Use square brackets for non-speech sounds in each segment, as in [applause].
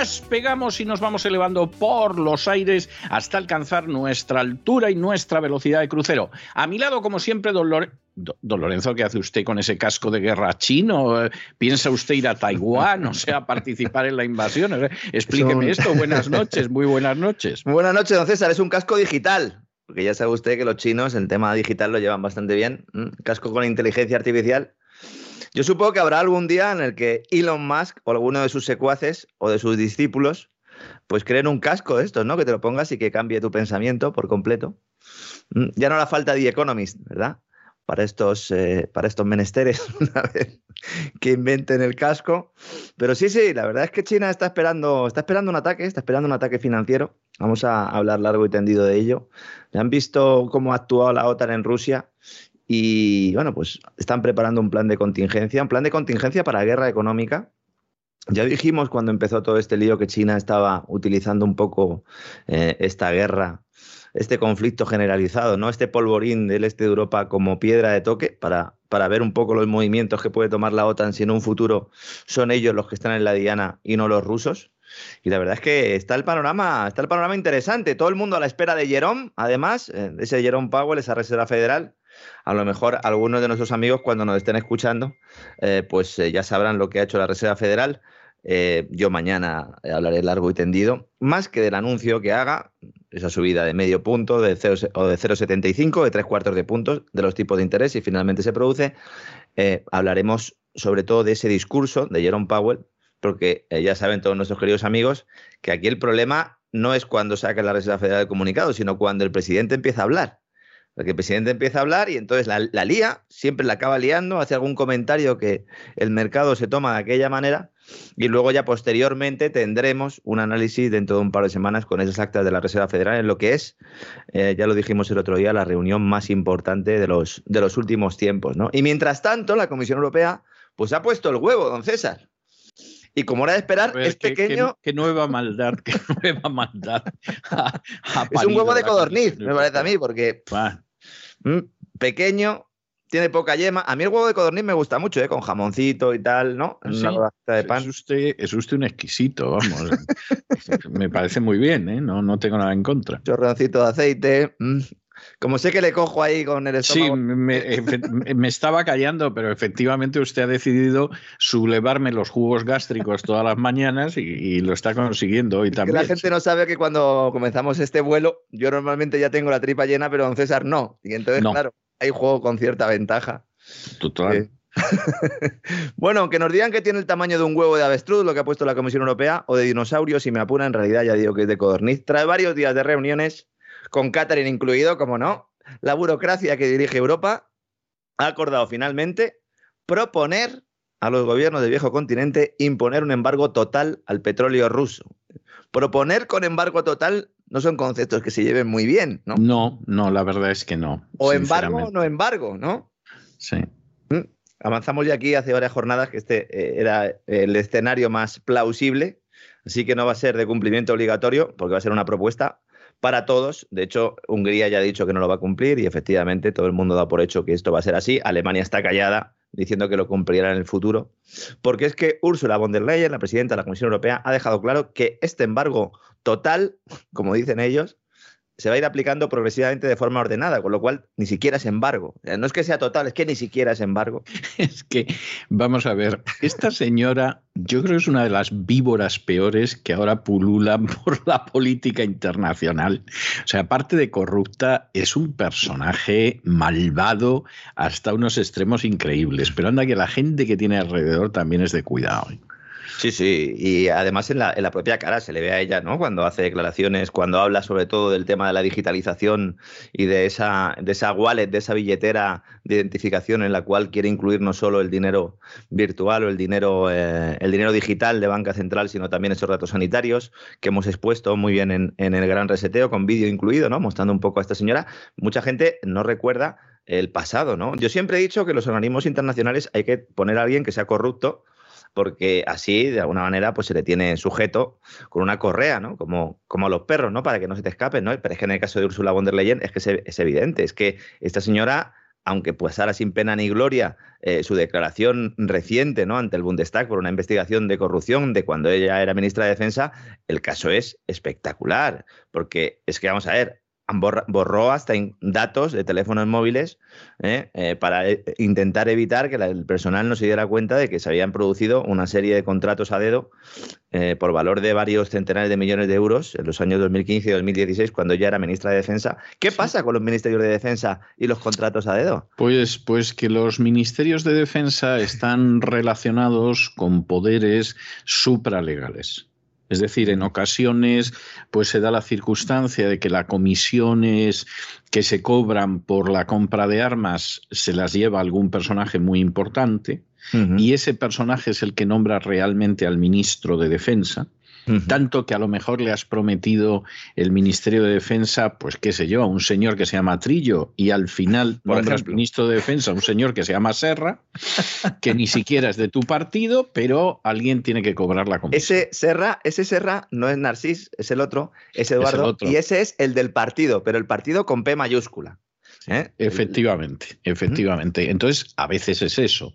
despegamos y nos vamos elevando por los aires hasta alcanzar nuestra altura y nuestra velocidad de crucero. A mi lado, como siempre, don, Lore- don Lorenzo, ¿qué hace usted con ese casco de guerra chino? ¿Piensa usted ir a Taiwán, o sea, participar en la invasión? Eh, Explíqueme esto. Buenas noches, muy buenas noches. Buenas noches, don César. Es un casco digital. Porque ya sabe usted que los chinos el tema digital lo llevan bastante bien. ¿m? Casco con inteligencia artificial. Yo supongo que habrá algún día en el que Elon Musk o alguno de sus secuaces o de sus discípulos pues creen un casco de estos, ¿no? Que te lo pongas y que cambie tu pensamiento por completo. ¿m? Ya no hará falta The Economist, ¿verdad? Para estos, eh, para estos menesteres, [laughs] una vez que inventen el casco. Pero sí, sí, la verdad es que China está esperando, está esperando un ataque, está esperando un ataque financiero. Vamos a hablar largo y tendido de ello. Ya han visto cómo ha actuado la OTAN en Rusia y, bueno, pues están preparando un plan de contingencia, un plan de contingencia para guerra económica. Ya dijimos cuando empezó todo este lío que China estaba utilizando un poco eh, esta guerra, este conflicto generalizado, ¿no? Este polvorín del este de Europa como piedra de toque para, para ver un poco los movimientos que puede tomar la OTAN si en un futuro son ellos los que están en la diana y no los rusos. Y la verdad es que está el panorama, está el panorama interesante. Todo el mundo a la espera de Jerome, además, eh, de ese Jerome Powell, esa Reserva Federal. A lo mejor algunos de nuestros amigos, cuando nos estén escuchando, eh, pues eh, ya sabrán lo que ha hecho la Reserva Federal. Eh, yo mañana hablaré largo y tendido, más que del anuncio que haga, esa subida de medio punto de 0, o de 0,75, de tres cuartos de puntos, de los tipos de interés, si finalmente se produce, hablaremos sobre todo de ese discurso de Jerome Powell, porque ya saben todos nuestros queridos amigos que aquí el problema no es cuando saca la Reserva Federal el comunicado, sino cuando el presidente empieza a hablar. Porque el presidente empieza a hablar y entonces la, la lía, siempre la acaba liando, hace algún comentario que el mercado se toma de aquella manera y luego ya posteriormente tendremos un análisis dentro de un par de semanas con esas actas de la Reserva Federal en lo que es, eh, ya lo dijimos el otro día, la reunión más importante de los, de los últimos tiempos. ¿no? Y mientras tanto, la Comisión Europea pues ha puesto el huevo, don César. Y como era de esperar, ver, es qué- qué- pequeño, Qué, nueva maldad, qué [laughs] nueva maldad. ha- ha es un huevo de codorniz, me parece a mí, porque. Mm, pequeño, tiene poca yema. A mí el huevo de codorniz me gusta mucho, ¿eh? con jamoncito y tal, ¿no? En Sí, una de Es pan. usted, es usted un exquisito, vamos. [laughs] Me parece muy bien, ¿eh? No, no tengo nada en contra. chorroncito de aceite. mm. Como sé que le cojo ahí con el Sí, estómago. me, [laughs] efe- me estaba callando, pero efectivamente usted ha decidido sublevarme los jugos gástricos todas las mañanas y, y lo está consiguiendo hoy que también. la gente no sabe que cuando comenzamos este vuelo, yo normalmente ya tengo la tripa llena, pero don César no. Y entonces, No. claro, hay juego con cierta ventaja. Total. Eh, [laughs] bueno, aunque nos digan que tiene el tamaño de un huevo de avestruz, lo que ha puesto la Comisión Europea, o de dinosaurio, si me apura, en realidad ya digo que es de codorniz. Trae varios días de reuniones, con Catherine incluido, como no. La burocracia que dirige Europa ha acordado finalmente proponer a los gobiernos del viejo continente imponer un embargo total al petróleo ruso. Proponer con embargo total no son conceptos que se lleven muy bien, ¿no? No, no, la verdad es que no. O embargo o no embargo, ¿no? Sí. Avanzamos ya aquí hace varias jornadas que este eh, era el escenario más plausible, así que no va a ser de cumplimiento obligatorio, porque va a ser una propuesta para todos. De hecho, Hungría ya ha dicho que no lo va a cumplir y efectivamente todo el mundo da por hecho que esto va a ser así. Alemania está callada diciendo que lo cumplirá en el futuro, porque es que Ursula von der Leyen, la presidenta de la Comisión Europea, ha dejado claro que este embargo total, como dicen ellos, se va a ir aplicando progresivamente de forma ordenada, con lo cual ni siquiera es embargo. No es que sea total, es que ni siquiera es embargo. [laughs] Es que, vamos a ver, esta señora yo creo que es una de las víboras peores que ahora pululan [laughs] por la política internacional. O sea, aparte de corrupta, es un personaje malvado hasta unos extremos increíbles. Pero anda que la gente que tiene alrededor también es de cuidado. Sí, sí, y además en la, en la, propia cara se le ve a ella, ¿no? Cuando hace declaraciones, cuando habla sobre todo del tema de la digitalización y de esa, de esa wallet, de esa billetera de identificación en la cual quiere incluir no solo el dinero virtual o el dinero, eh, el dinero digital de banca central, sino también esos datos sanitarios que hemos expuesto muy bien en, en el gran reseteo, con vídeo incluido, ¿no? Mostrando un poco a esta señora. Mucha gente no recuerda el pasado, ¿no? Yo siempre he dicho que los organismos internacionales hay que poner a alguien que sea corrupto porque así, de alguna manera, pues se le tiene sujeto con una correa, ¿no? Como, como a los perros, ¿no? Para que no se te escapen, ¿no? Pero es que en el caso de Ursula von der Leyen es que es, evidente, es que esta señora aunque ahora sin pena ni gloria eh, su declaración reciente ¿no? ante el Bundestag por una investigación de corrupción de cuando ella era ministra de Defensa, el caso es espectacular, porque es que vamos a ver, borró hasta datos de teléfonos móviles ¿eh? Eh, para eh, intentar evitar que el personal no se diera cuenta de que se habían producido una serie de contratos a dedo por valor de varios centenares de millones de euros en los años 2015 y 2016, cuando ya era ministra de Defensa. ¿Qué pasa con los ministerios de Defensa y los contratos a dedo? Pues, pues que los ministerios de Defensa están relacionados con poderes supralegales. Es decir, en ocasiones pues se da la circunstancia de que las comisiones que se cobran por la compra de armas se las lleva algún personaje muy importante y ese personaje es el que nombra realmente al ministro de Defensa tanto que a lo mejor le has prometido el Ministerio de Defensa, pues qué sé yo, a un señor que se llama Trillo y al final nombras ministro de Defensa a un señor que se llama Serra, que ni siquiera es de tu partido, pero alguien tiene que cobrar la comisión. Ese Serra, ese Serra no es Narcís, es el otro, es Eduardo, y ese es el del partido, pero el partido con P mayúscula. ¿Eh? Efectivamente, efectivamente. Entonces, a veces es eso.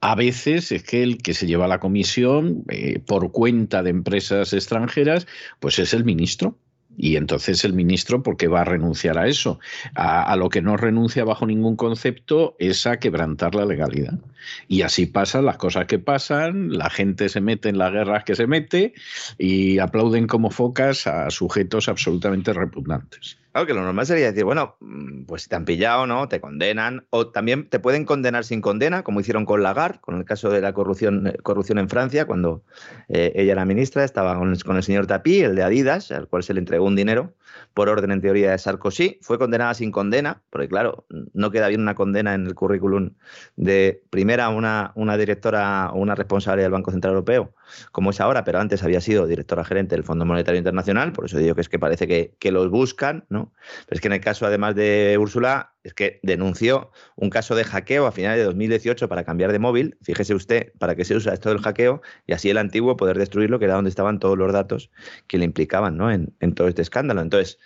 A veces es que el que se lleva la comisión eh, por cuenta de empresas extranjeras, pues es el ministro. Y entonces el ministro, ¿por qué va a renunciar a eso? A, lo que no renuncia bajo ningún concepto es a quebrantar la legalidad. Y así pasan las cosas que pasan, la gente se mete en las guerras que se mete y aplauden como focas a sujetos absolutamente repugnantes. Claro, que lo normal sería decir, bueno, mm, pues si te han pillado, ¿no? Te condenan. O también te pueden condenar sin condena, como hicieron con Lagarde, con el caso de la corrupción, eh, corrupción en Francia, cuando eh, ella era ministra, estaba con, el señor Tapí, el de Adidas, al cual se le entregó un dinero por orden en teoría de Sarkozy. Fue condenada sin condena, porque claro, no queda bien una condena en el currículum de primera una, una directora o una responsable del Banco Central Europeo, como es ahora, pero antes había sido directora gerente del Fondo Monetario Internacional, por eso digo que es que parece que, que los buscan, ¿no? Pero es que en el caso además de Úrsula, es que denunció un caso de hackeo a finales de 2018 para cambiar de móvil. Fíjese usted para qué se usa esto del hackeo y así el antiguo poder destruirlo, que era donde estaban todos los datos que le implicaban ¿no? en, en todo este escándalo. Entonces,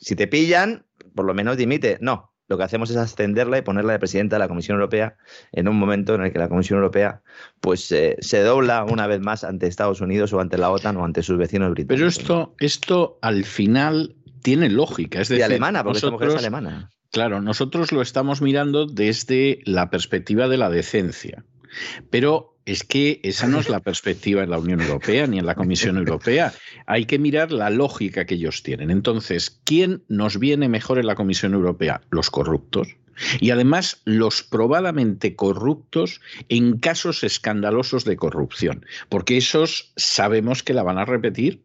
si te pillan, por lo menos dimite. No, lo que hacemos es ascenderla y ponerla de presidenta de la Comisión Europea en un momento en el que la Comisión Europea pues eh, se dobla una vez más ante Estados Unidos o ante la OTAN o ante sus vecinos británicos. Pero esto, esto al final tiene lógica. Es decir, y alemana, porque esta mujer es alemana. Claro, nosotros lo estamos mirando desde la perspectiva de la decencia. Pero es que esa no es la perspectiva en la Unión Europea ni en la Comisión Europea. Hay que mirar la lógica que ellos tienen. Entonces, ¿quién nos viene mejor en la Comisión Europea? Los corruptos. Y además los probadamente corruptos en casos escandalosos de corrupción, porque esos sabemos que la van a repetir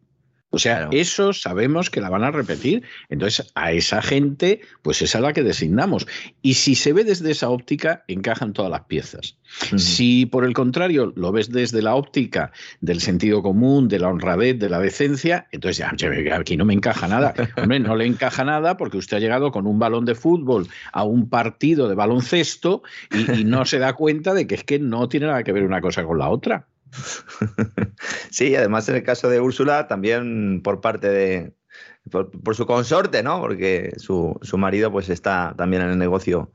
o sea, eso sabemos que la van a repetir. Entonces, a esa gente, pues es a la que designamos. Y si se ve desde esa óptica, encajan todas las piezas. Si por el contrario lo ves desde la óptica del sentido común, de la honradez, de la decencia, entonces ya, aquí no me encaja nada. [laughs] Hombre, no le encaja nada porque usted ha llegado con un balón de fútbol a un partido de baloncesto y, y no se da cuenta de que es que no tiene nada que ver una cosa con la otra. [laughs] sí, además en el caso de Úrsula, también por parte de, por, su consorte, ¿no? Porque su, marido pues está también en el negocio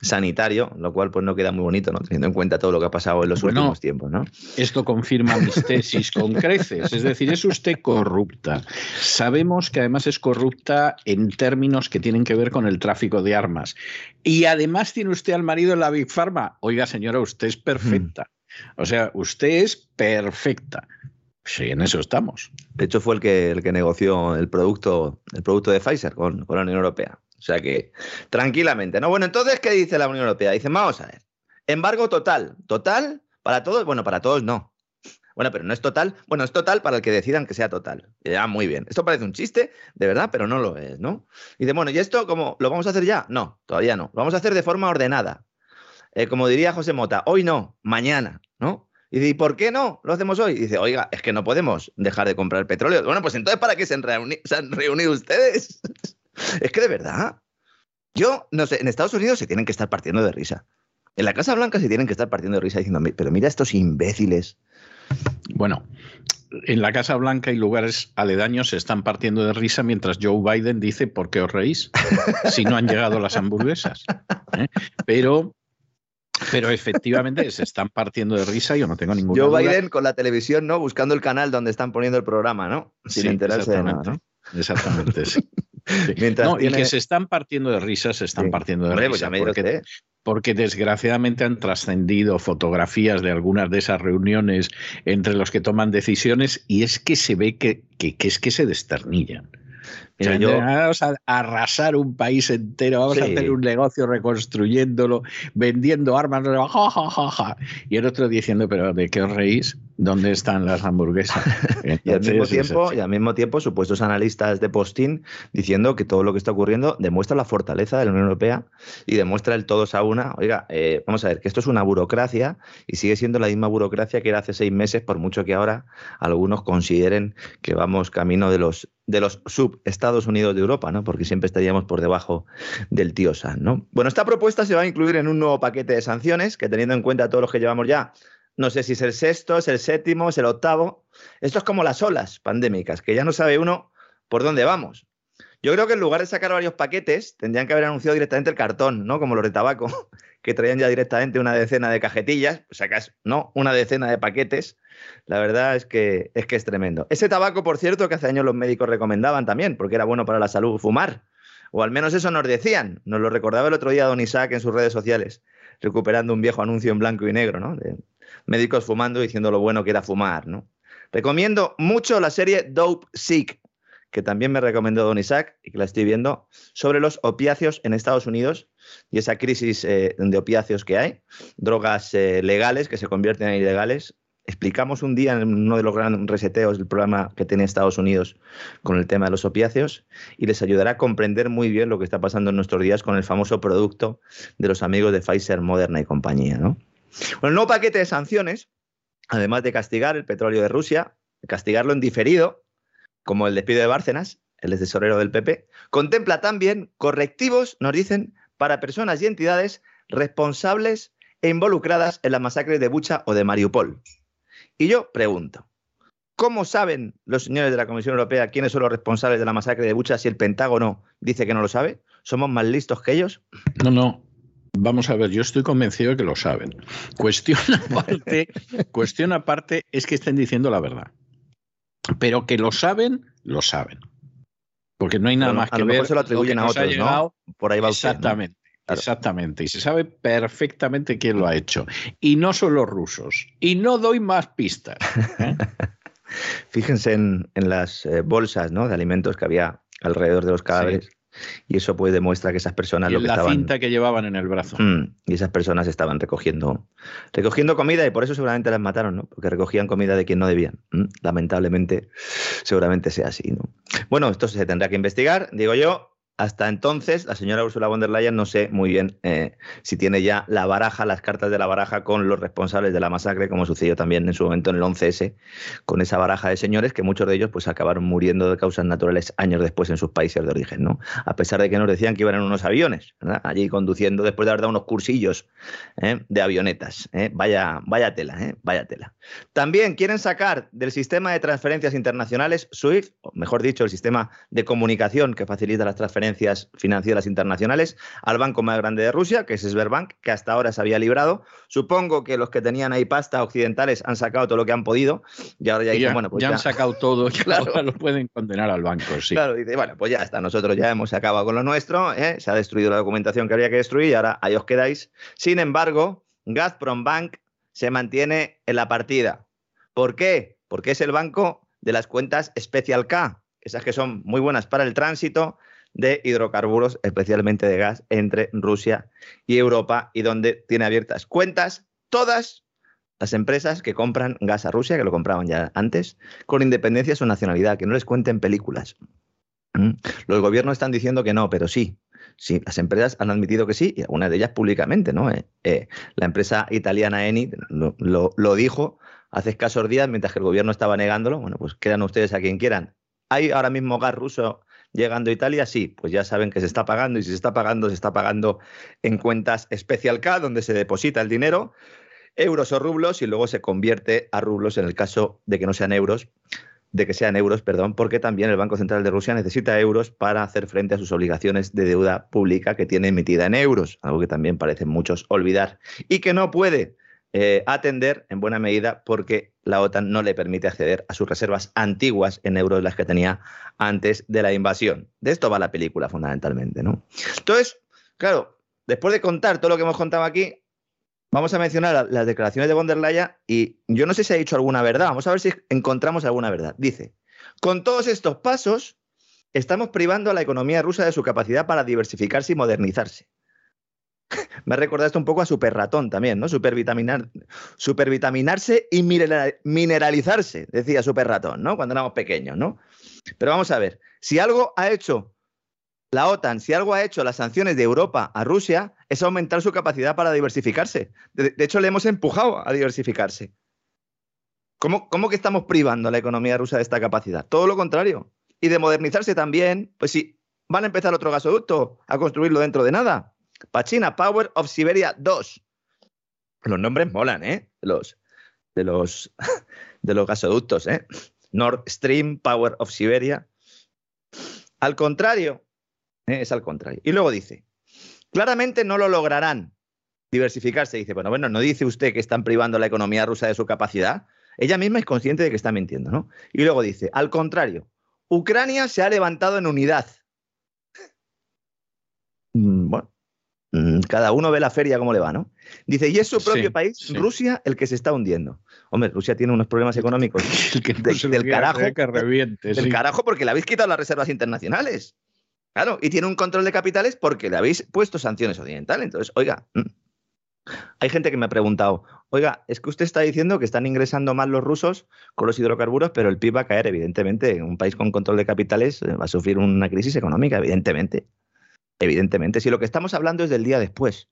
sanitario, lo cual pues no queda muy bonito, ¿no? Teniendo en cuenta todo lo que ha pasado en los últimos tiempos, ¿no? Esto confirma mis tesis con creces, es decir, es usted corrupta. Sabemos que además es corrupta en términos que tienen que ver con el tráfico de armas. Y además tiene usted al marido en la Big Pharma. Oiga, señora, usted es perfecta. O sea, usted es perfecta. Sí, en eso estamos. De hecho, fue el que, el que negoció el producto, el producto de Pfizer con, la Unión Europea. O sea que, tranquilamente. ¿no? Bueno, entonces, ¿qué dice la Unión Europea? Dice, vamos a ver. Embargo total. ¿Total? ¿Para todos? Bueno, para todos no. Bueno, pero no es total. Bueno, es total para el que decidan que sea total. Ya, muy bien. Esto parece un chiste, de verdad, pero no lo es, ¿no? Y dice, bueno, ¿y esto cómo lo vamos a hacer ya? No, todavía no. Lo vamos a hacer de forma ordenada. Eh, como diría José Mota, hoy no, mañana, ¿no? Y dice, ¿y por qué no lo hacemos hoy? Y dice, oiga, es que no podemos dejar de comprar petróleo. Bueno, pues entonces, ¿para qué se han, reunido ustedes? [laughs] es que de verdad, yo no sé, en Estados Unidos se tienen que estar partiendo de risa. En la Casa Blanca se tienen que estar partiendo de risa diciendo, pero mira estos imbéciles. Bueno, en la Casa Blanca y lugares aledaños se están partiendo de risa mientras Joe Biden dice, ¿por qué os reís? [laughs] Si no han llegado las hamburguesas. ¿eh? Pero pero efectivamente se están partiendo de risa, yo no tengo ningún Joe Biden con la televisión, ¿no? Buscando el canal donde están poniendo el programa, ¿no? Sin enterarse de nada. Exactamente, sí. [laughs] Y que se están partiendo de risa, se están partiendo de pues risa. porque, porque, desgraciadamente han trascendido fotografías de algunas de esas reuniones entre los que toman decisiones y es que se ve que, que es que se desternillan vamos a arrasar un país entero, vamos a hacer un negocio reconstruyéndolo, vendiendo armas, y el otro diciendo, pero ¿de qué os reís? ¿Dónde están las hamburguesas? [laughs] y, al mismo tiempo, y al mismo tiempo, supuestos analistas de postín diciendo que todo lo que está ocurriendo demuestra la fortaleza de la Unión Europea y demuestra el todos a una. Oiga, eh, vamos a ver, que esto es una burocracia y sigue siendo la misma burocracia que era hace seis meses, por mucho que ahora algunos consideren que vamos camino de los de los sub-Estados Unidos de Europa, ¿no? Porque siempre estaríamos por debajo del tío San, ¿no? Bueno, esta propuesta se va a incluir en un nuevo paquete de sanciones que teniendo en cuenta todos los que llevamos ya, no sé si es el sexto, es el séptimo, es el octavo. Esto es como las olas pandémicas, que ya no sabe uno por dónde vamos. Yo creo que en lugar de sacar varios paquetes, tendrían que haber anunciado directamente el cartón, ¿no? Como los de tabaco, [laughs] que traían ya directamente una decena de cajetillas, sacas, ¿no? Una decena de paquetes la verdad es que, es que es tremendo. Ese tabaco, por cierto, que hace años los médicos recomendaban también, porque era bueno para la salud fumar. O al menos eso nos decían. Nos lo recordaba el otro día Don Isaac en sus redes sociales, recuperando un viejo anuncio en blanco y negro, ¿no? De médicos fumando diciendo lo bueno que era fumar, ¿no? Recomiendo mucho la serie Dope Sick, que también me recomendó Don Isaac y que la estoy viendo, sobre los opiáceos en Estados Unidos y esa crisis eh, de opiáceos que hay, drogas eh, legales que se convierten en ilegales explicamos un día en uno de los grandes reseteos del programa que tiene Estados Unidos con el tema de los opiáceos y les ayudará a comprender muy bien lo que está pasando en nuestros días con el famoso producto de los amigos de Pfizer, Moderna y compañía. ¿no? Bueno, el nuevo paquete de sanciones, además de castigar el petróleo de Rusia, castigarlo en diferido, como el despido de Bárcenas, el tesorero del PP, contempla también correctivos, nos dicen, para personas y entidades responsables e involucradas en la masacre de Bucha o de Mariupol. Y yo pregunto, ¿cómo saben los señores de la Comisión Europea quiénes son los responsables de la masacre de Bucha si el Pentágono dice que no lo sabe? ¿Somos más listos que ellos? No, no. Vamos a ver, yo estoy convencido de que lo saben. Cuestión [laughs] aparte, cuestión aparte es que estén diciendo la verdad. Pero que lo saben, lo saben. Porque no hay nada más que lo ver. Mejor se lo atribuyen a otros, ¿no? Por ahí va Exactamente. Exactamente, y se sabe perfectamente quién lo ha hecho. Y no son los rusos. Y no doy más pistas. ¿eh? [laughs] Fíjense en, las eh, bolsas ¿no? de alimentos que había alrededor de los cadáveres. Y eso pues demuestra que esas personas y lo que la cinta que llevaban en el brazo. Mm, y esas personas estaban recogiendo, recogiendo comida y por eso seguramente las mataron, ¿no? Porque recogían comida de quien no debían. Lamentablemente, seguramente sea así, ¿no? Bueno, esto se tendrá que investigar, digo yo, hasta entonces, la señora Ursula von der Leyen no sé muy bien eh, si tiene ya la baraja, las cartas de la baraja con los responsables de la masacre, como sucedió también en su momento en el 11S, con esa baraja de señores que muchos de ellos pues acabaron muriendo de causas naturales años después en sus países de origen, ¿no? A pesar de que nos decían que iban en unos aviones, allí conduciendo después de haber dado unos cursillos ¿eh? de avionetas. ¿eh? Vaya, vaya tela, vaya tela. También quieren sacar del sistema de transferencias internacionales SWIFT, o mejor dicho, el sistema de comunicación que facilita las transferencias financieras internacionales al banco más grande de Rusia, que es Sberbank, que hasta ahora se había librado. Supongo que los que tenían ahí pasta occidentales han sacado todo lo que han podido y ahora ya, bueno, pues ya, han sacado todo, [laughs] y ahora lo pueden condenar al banco, sí. Claro, dice, bueno, pues ya está, nosotros ya hemos acabado con lo nuestro, ¿eh? se ha destruido la documentación que había que destruir y ahora ahí os quedáis. Sin embargo, Gazprom Bank se mantiene en la partida. ¿Por qué? Porque es el banco de las cuentas Special K, esas que son muy buenas para el tránsito, de hidrocarburos, especialmente de gas, entre Rusia y Europa y donde tiene abiertas cuentas todas las empresas que compran gas a Rusia, que lo compraban ya antes, con independencia de su nacionalidad, que no les cuenten películas. ¿Mm? Los gobiernos están diciendo que no, pero sí. Sí, las empresas han admitido que sí, y algunas de ellas públicamente, ¿no? Eh, eh, la empresa italiana Eni lo, lo, dijo hace escasos días, mientras que el gobierno estaba negándolo. Bueno, pues quedan ustedes a quien quieran. Hay ahora mismo gas ruso llegando a Italia, sí, pues ya saben que se está pagando y si se está pagando, se está pagando en cuentas Special K, donde se deposita el dinero, euros o rublos, y luego se convierte a rublos en el caso de que no sean euros, de que sean euros, perdón, porque también el Banco Central de Rusia necesita euros para hacer frente a sus obligaciones de deuda pública que tiene emitida en euros, algo que también parecen muchos olvidar, y que no puede eh, atender en buena medida porque la OTAN no le permite acceder a sus reservas antiguas en euros, las que tenía antes de la invasión. De esto va la película fundamentalmente, ¿no? Entonces, claro, después de contar todo lo que hemos contado aquí, vamos a mencionar las declaraciones de von der Leyen y yo no sé si ha dicho alguna verdad, vamos a ver si encontramos alguna verdad. Dice, con todos estos pasos, estamos privando a la economía rusa de su capacidad para diversificarse y modernizarse. Me ha recordado esto un poco a super ratón también, ¿no? Supervitaminar, supervitaminarse y mineralizarse, decía super ratón, ¿no? Cuando éramos pequeños, ¿no? Pero vamos a ver, si algo ha hecho la OTAN, si algo ha hecho las sanciones de Europa a Rusia, es aumentar su capacidad para diversificarse. De, hecho, le hemos empujado a diversificarse. ¿Cómo, ¿Cómo, que estamos privando a la economía rusa de esta capacidad? Todo lo contrario. Y de modernizarse también, pues si van a empezar otro gasoducto a construirlo dentro de nada. Pachina Power of Siberia 2. Los nombres molan, ¿eh? Los, de, los, [laughs] de los gasoductos, ¿eh? Nord Stream Power of Siberia. Al contrario, ¿eh? es al contrario. Y luego dice, claramente no lo lograrán diversificarse. Dice, bueno, bueno, no dice usted que están privando la economía rusa de su capacidad. Ella misma es consciente de que está mintiendo, ¿no? Y luego dice, al contrario, Ucrania se ha levantado en unidad. [laughs] Mm, bueno, cada uno ve la feria como le va, ¿no? Dice, y es su propio país, Rusia, el que se está hundiendo. Hombre, Rusia tiene unos problemas económicos [laughs] del carajo. Que reviente, del carajo porque le habéis quitado las reservas internacionales. Claro, y tiene un control de capitales porque le habéis puesto sanciones occidentales. Entonces, oiga, mm, hay gente que me ha preguntado, oiga, es que usted está diciendo que están ingresando más los rusos con los hidrocarburos, pero el PIB va a caer, evidentemente. Un país con control de capitales eh, va a sufrir una crisis económica, evidentemente. Evidentemente, si lo que estamos hablando es del día después.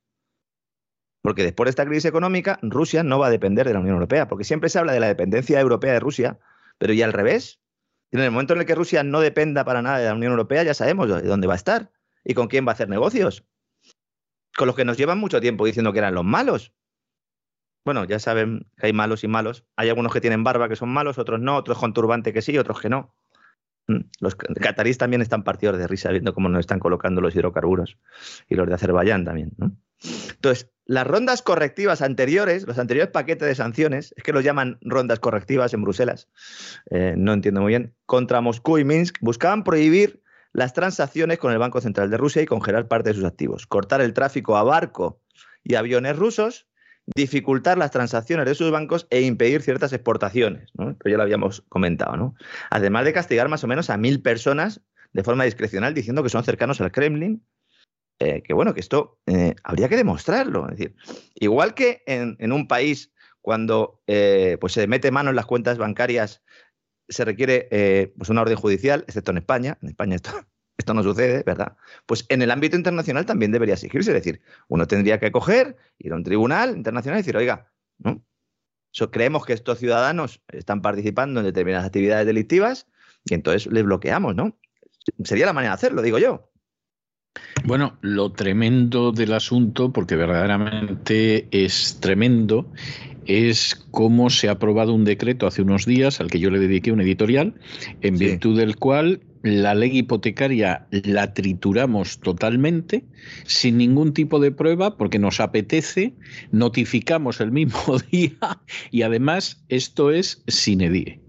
Porque después de esta crisis económica, Rusia no va a depender de la Unión Europea, porque siempre se habla de la dependencia europea de Rusia, pero ya al revés. En el momento en el que Rusia no dependa para nada de la Unión Europea, ya sabemos de dónde va a estar y con quién va a hacer negocios. Con los que nos llevan mucho tiempo diciendo que eran los malos. Bueno, ya saben que hay malos y malos. Hay algunos que tienen barba que son malos, otros no, otros con turbante que sí, otros que no. Mm, los catarís también están partidos de risa viendo cómo nos están colocando los hidrocarburos y los de Azerbaiyán también. Entonces, las rondas correctivas anteriores, los anteriores paquetes de sanciones, es que los llaman rondas correctivas en Bruselas, eh, no entiendo muy bien, contra Moscú y Minsk, buscaban prohibir las transacciones con el Banco Central de Rusia y congelar parte de sus activos, cortar el tráfico a barco y aviones rusos dificultar las transacciones de sus bancos e impedir ciertas exportaciones, ¿no? ya lo habíamos comentado, ¿no? Además de castigar más o menos a mil personas de forma discrecional diciendo que son cercanos al Kremlin, eh, que bueno, que esto eh, habría que demostrarlo. Es decir, igual que en, un país cuando eh, pues se mete mano en las cuentas bancarias se requiere pues una orden judicial, excepto en España, en España esto esto no sucede, ¿verdad? Pues en el ámbito internacional también debería exigirse, es decir, uno tendría que coger, ir a un tribunal internacional y decir, oiga, ¿no? creemos que estos ciudadanos están participando en determinadas actividades delictivas y entonces les bloqueamos, ¿no? Sería la manera de hacerlo, digo yo. Bueno, lo tremendo del asunto, porque verdaderamente es tremendo, es cómo se ha aprobado un decreto hace unos días al que yo le dediqué un editorial, en virtud del cual la ley hipotecaria la trituramos totalmente, sin ningún tipo de prueba, porque nos apetece, notificamos el mismo [laughs] día y además esto es sin edie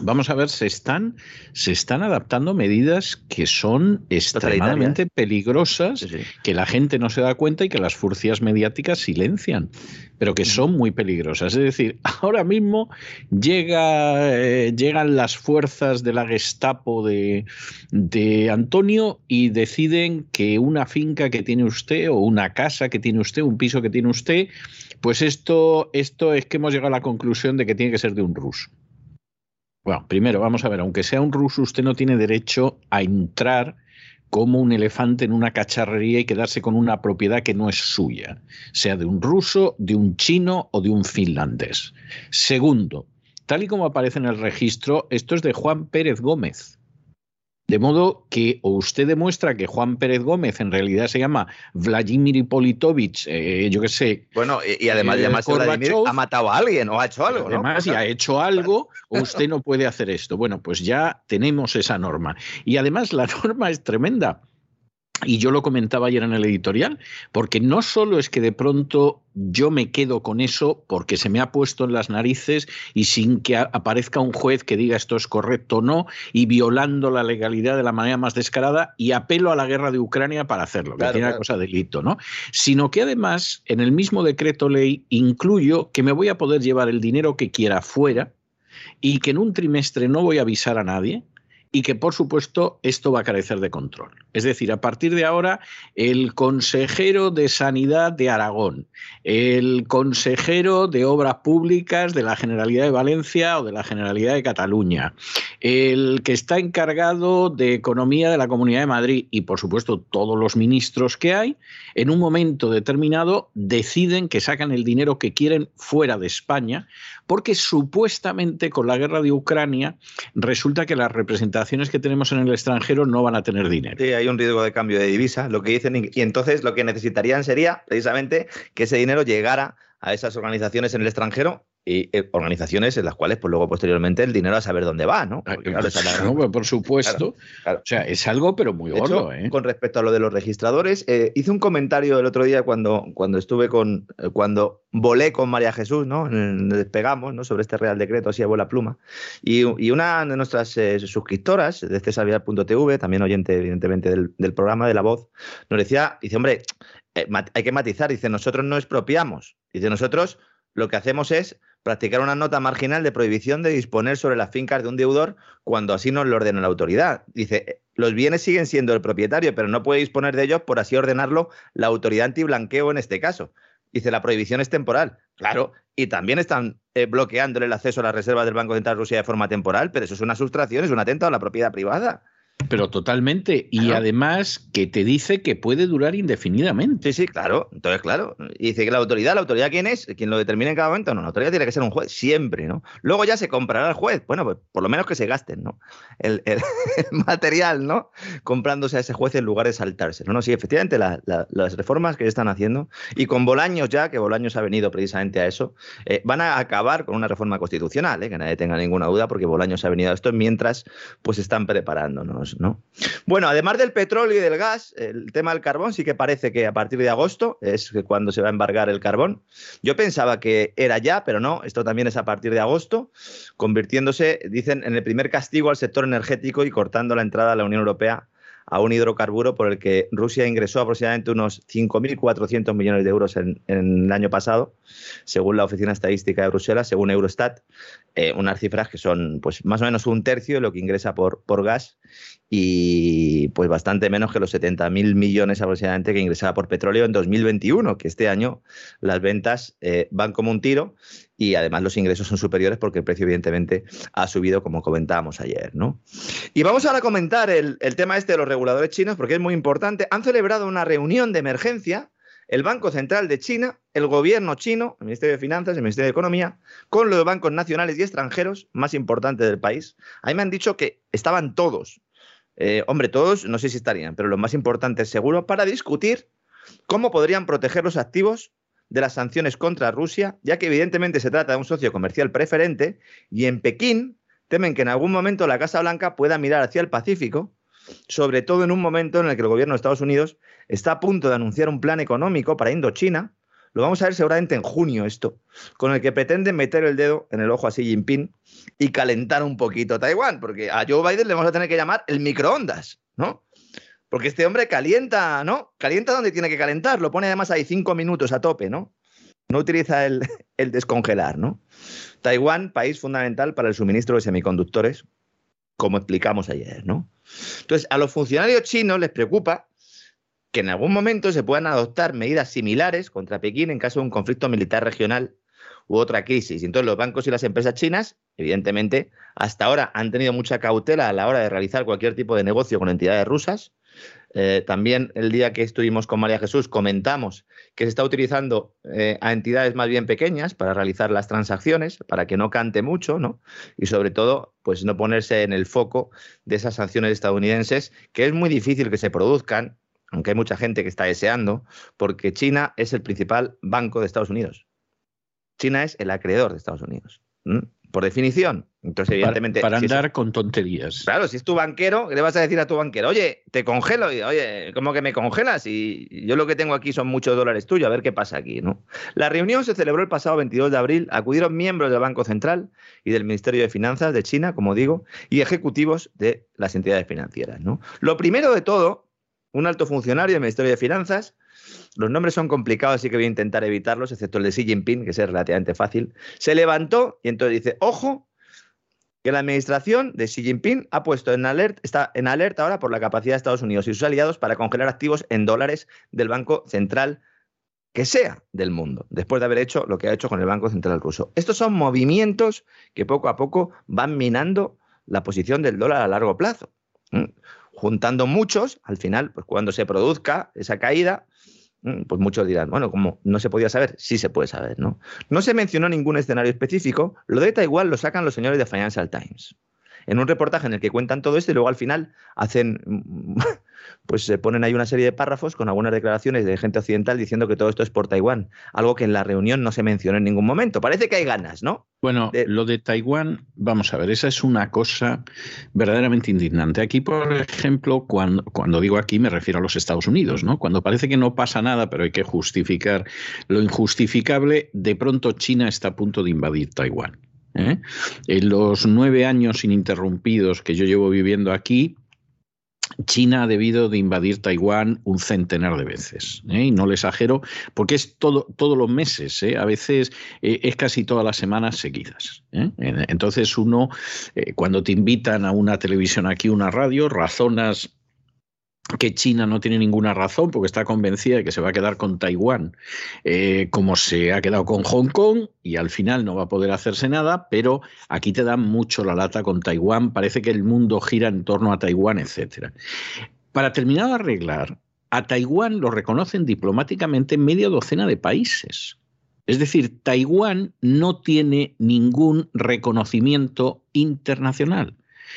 vamos a ver, se están, se están adaptando medidas que son extremadamente peligrosas, que la gente no se da cuenta y que las furcias mediáticas silencian, pero que son muy peligrosas. Es decir, [laughs] ahora mismo llega, eh, llegan las fuerzas de la Gestapo de, de Antonio y deciden que una finca que tiene usted o una casa que tiene usted, un piso que tiene usted, pues esto, esto es que hemos llegado a la conclusión de que tiene que ser de un ruso. Bueno, primero, vamos a ver, aunque sea un ruso, usted no tiene derecho a entrar como un elefante en una cacharrería y quedarse con una propiedad que no es suya, sea de un ruso, de un chino o de un finlandés. Segundo, tal y como aparece en el registro, esto es de Juan Pérez Gómez. De modo que o usted demuestra que Juan Pérez Gómez en realidad se llama Vladimir Ipolitovich, eh, yo qué sé. Bueno, y, además eh, Vladimir ha matado a alguien o ha hecho algo. Además, ¿no? ha hecho algo, o usted no puede hacer esto. Bueno, pues ya tenemos esa norma. Y además la [laughs] norma es tremenda y yo lo comentaba ayer en el editorial, porque no solo es que de pronto yo me quedo con eso porque se me ha puesto en las narices y sin que aparezca un juez que diga esto es correcto o no, y violando la legalidad de la manera más descarada, y apelo a la guerra de Ucrania para hacerlo, que tiene una cosa de delito, ¿no? Sino que además en el mismo decreto ley incluyo que me voy a poder llevar el dinero que quiera fuera y que en un trimestre no voy a avisar a nadie y que por supuesto esto va a carecer de control. Es decir, a partir de ahora, el consejero de Sanidad de Aragón, el consejero de Obras Públicas de la Generalidad de Valencia o de la Generalidad de Cataluña, el que está encargado de Economía de la Comunidad de Madrid y por supuesto todos los ministros que hay, en un momento determinado deciden que sacan el dinero que quieren fuera de España, porque supuestamente con la guerra de Ucrania resulta que las representaciones que tenemos en el extranjero no van a tener dinero. Sí, hay un riesgo de cambio de divisa, lo que dicen, y entonces lo que necesitarían sería precisamente que ese dinero llegara a esas organizaciones en el extranjero y eh, organizaciones en las cuales, pues luego posteriormente el dinero a saber dónde va, ¿no? Pues, por supuesto. O sea, es algo, pero muy gordo. ¿eh? Con respecto a lo de los registradores, eh, hice un comentario el otro día cuando, cuando estuve con, cuando volé con María Jesús, ¿no? Despegamos, ¿no? Sobre este Real Decreto, así a vuela pluma. Y, una de nuestras suscriptoras de cesavial.tv, también oyente, evidentemente, del, del, programa de La Voz, nos decía, dice, hombre, hay que matizar, dice, nosotros no expropiamos, dice, nosotros lo que hacemos es practicar una nota marginal de prohibición de disponer sobre las fincas de un deudor cuando así nos lo ordena la autoridad. Dice, los bienes siguen siendo el propietario, pero no puede disponer de ellos por así ordenarlo la autoridad antiblanqueo en este caso. Dice, la prohibición es temporal. Claro, y también están eh, bloqueándole el acceso a las reservas del Banco Central de Rusia de forma temporal, pero eso es una sustracción, es un atento a la propiedad privada. Pero totalmente. Y además que te dice que puede durar indefinidamente. Sí, sí, claro. Entonces, claro. Y dice que la autoridad, ¿la autoridad quién es? ¿Quién lo determina en cada momento? No, la autoridad tiene que ser un juez, siempre, ¿no? Luego ya se comprará el juez. Bueno, pues por lo menos que se gasten, ¿no? [laughs] El, material, ¿no? Comprándose a ese juez en lugar de saltarse. No, no, sí, efectivamente, las reformas que están haciendo, y con Bolaños ya, que Bolaños ha venido precisamente a eso, eh, van a acabar con una reforma constitucional, ¿eh? que nadie tenga ninguna duda, porque Bolaños ha venido a esto mientras pues están preparándonos. ¿no? Bueno, además del petróleo y del gas, el tema del carbón sí que parece que a partir de agosto es cuando se va a embargar el carbón. Yo pensaba que era ya, pero no, esto también es a partir de agosto, convirtiéndose, dicen, en el primer castigo al sector energético y cortando la entrada a la Unión Europea a un hidrocarburo por el que Rusia ingresó aproximadamente unos 5.400 millones de euros en, el año pasado, según la Oficina Estadística de Bruselas, según Eurostat. Eh, unas cifras que son pues más o menos un tercio de lo que ingresa por, por gas y pues bastante menos que los 70.000 millones aproximadamente que ingresaba por petróleo en 2021, que este año las ventas eh, van como un tiro y además los ingresos son superiores porque el precio evidentemente ha subido como comentábamos ayer. ¿no? Y vamos ahora a comentar el, el tema este de los reguladores chinos porque es muy importante. Han celebrado una reunión de emergencia el Banco Central de China, el gobierno chino, el Ministerio de Finanzas, el Ministerio de Economía, con los bancos nacionales y extranjeros más importantes del país. Ahí me han dicho que estaban todos, eh, hombre, todos no sé si estarían, pero los más importantes seguro, para discutir cómo podrían proteger los activos de las sanciones contra Rusia, ya que evidentemente se trata de un socio comercial preferente y en Pekín temen que en algún momento la Casa Blanca pueda mirar hacia el Pacífico sobre todo en un momento en el que el gobierno de Estados Unidos está a punto de anunciar un plan económico para Indochina. Lo vamos a ver seguramente en junio esto, con el que pretenden meter el dedo en el ojo a Xi Jinping y calentar un poquito Taiwán, porque a Joe Biden le vamos a tener que llamar el microondas, ¿no? Porque este hombre calienta, ¿no? Calienta donde tiene que calentar, lo pone además ahí cinco minutos a tope, ¿no? No utiliza el, [laughs] el descongelar, ¿no? Taiwán, país fundamental para el suministro de semiconductores, como explicamos ayer, ¿no? Entonces, a los funcionarios chinos les preocupa que en algún momento se puedan adoptar medidas similares contra Pekín en caso de un conflicto militar regional u otra crisis. Entonces los bancos y las empresas chinas, evidentemente, hasta ahora han tenido mucha cautela a la hora de realizar cualquier tipo de negocio con entidades rusas, eh, también el día que estuvimos con María Jesús comentamos que se está utilizando eh, a entidades más bien pequeñas para realizar las transacciones, para que no cante mucho, ¿no? Y sobre todo, pues no ponerse en el foco de esas sanciones estadounidenses, que es muy difícil que se produzcan, aunque hay mucha gente que está deseando, porque China es el principal banco de Estados Unidos. China es el acreedor de Estados Unidos por definición. Entonces, evidentemente. Para, andar con tonterías. Claro, si es tu banquero, ¿qué le vas a decir a tu banquero? Oye, te congelo. Y, Oye, ¿cómo que me congelas? Y yo lo que tengo aquí son muchos dólares tuyos, a ver qué pasa aquí, ¿no? La reunión se celebró el pasado 22 de abril. Acudieron miembros del Banco Central y del Ministerio de Finanzas de China, como digo, y ejecutivos de las entidades financieras, ¿no? Lo primero de todo, un alto funcionario del Ministerio de Finanzas los nombres son complicados, así que voy a intentar evitarlos, excepto el de Xi Jinping, que es relativamente fácil. Se levantó y entonces dice, ojo, que la administración de Xi Jinping ha puesto en alerta, está en alerta ahora por la capacidad de Estados Unidos y sus aliados para congelar activos en dólares del Banco Central que sea del mundo, después de haber hecho lo que ha hecho con el Banco Central ruso. Estos son movimientos que poco a poco van minando la posición del dólar a largo plazo. Juntando muchos, al final, pues cuando se produzca esa caída, pues muchos dirán, bueno, como no se podía saber, sí se puede saber, ¿no? No se mencionó ningún escenario específico, lo de Taiwán lo sacan los señores de Financial Times. En un reportaje en el que cuentan todo esto y luego al final hacen [laughs] pues se ponen ahí una serie de párrafos con algunas declaraciones de gente occidental diciendo que todo esto es por Taiwán, algo que en la reunión no se mencionó en ningún momento. Parece que hay ganas, ¿no? Bueno, lo de Taiwán, vamos a ver, esa es una cosa verdaderamente indignante. Aquí, por ejemplo, cuando, cuando digo aquí me refiero a los Estados Unidos, ¿no? Cuando parece que no pasa nada, pero hay que justificar lo injustificable, de pronto China está a punto de invadir Taiwán. ¿Eh? En los nueve años ininterrumpidos que yo llevo viviendo aquí, China ha debido de invadir Taiwán un centenar de veces. ¿eh? Y no le exagero, porque es todo, todos los meses, ¿eh? a veces es casi todas las semanas seguidas. Entonces uno, cuando te invitan a una televisión aquí, una radio, razonas que China no tiene ninguna razón porque está convencida de que se va a quedar con Taiwán eh, como se ha quedado con Hong Kong y al final no va a poder hacerse nada, pero aquí te dan mucho la lata con Taiwán, parece que el mundo gira en torno a Taiwán, etc. Para terminar de arreglar, a Taiwán lo reconocen diplomáticamente media docena de países. Es decir, Taiwán no tiene ningún reconocimiento internacional.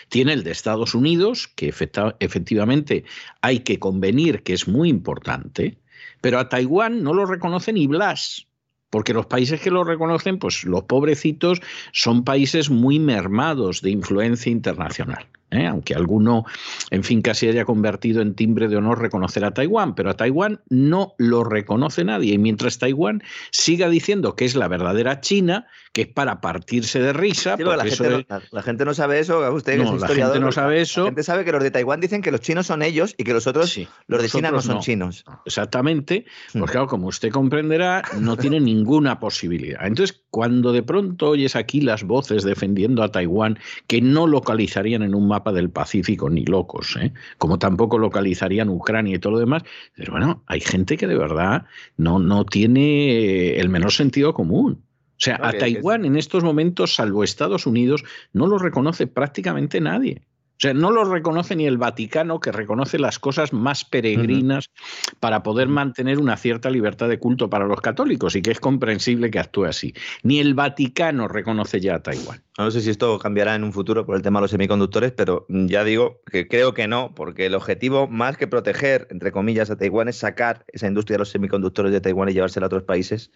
Tiene el de Estados Unidos, que efectivamente hay que convenir que es muy importante, pero a Taiwán no lo reconoce ni Blas, porque los países que lo reconocen, pues los pobrecitos son países muy mermados de influencia internacional. ¿eh? aunque alguno, en fin, casi haya convertido en timbre de honor reconocer a Taiwán, pero a Taiwán no lo reconoce nadie. Y mientras Taiwán siga diciendo que es la verdadera China, que es para partirse de risa. la, gente no, sabe eso, usted que es historiador. La gente no sabe eso. La gente sabe que los de Taiwán dicen que los chinos son ellos y que los otros, los de China no son chinos. Exactamente, hmm. porque claro, como usted comprenderá, no tiene ninguna posibilidad. Entonces, cuando de pronto oyes aquí las voces defendiendo a Taiwán, que no localizarían en un mapa del Pacífico ni locos, ¿eh? como tampoco localizarían Ucrania y todo lo demás, pero bueno, hay gente que de verdad no, no tiene el menor sentido común. O sea, a Taiwán en estos momentos, salvo Estados Unidos, no lo reconoce prácticamente nadie. O sea, no lo reconoce ni el Vaticano, que reconoce las cosas más peregrinas para poder mantener una cierta libertad de culto para los católicos y que es comprensible que actúe así. Ni el Vaticano reconoce ya a Taiwán. No sé si esto cambiará en un futuro por el tema de los semiconductores, pero ya digo que creo que no, porque el objetivo, más que proteger, entre comillas, a Taiwán, es sacar esa industria de los semiconductores de Taiwán y llevársela a otros países,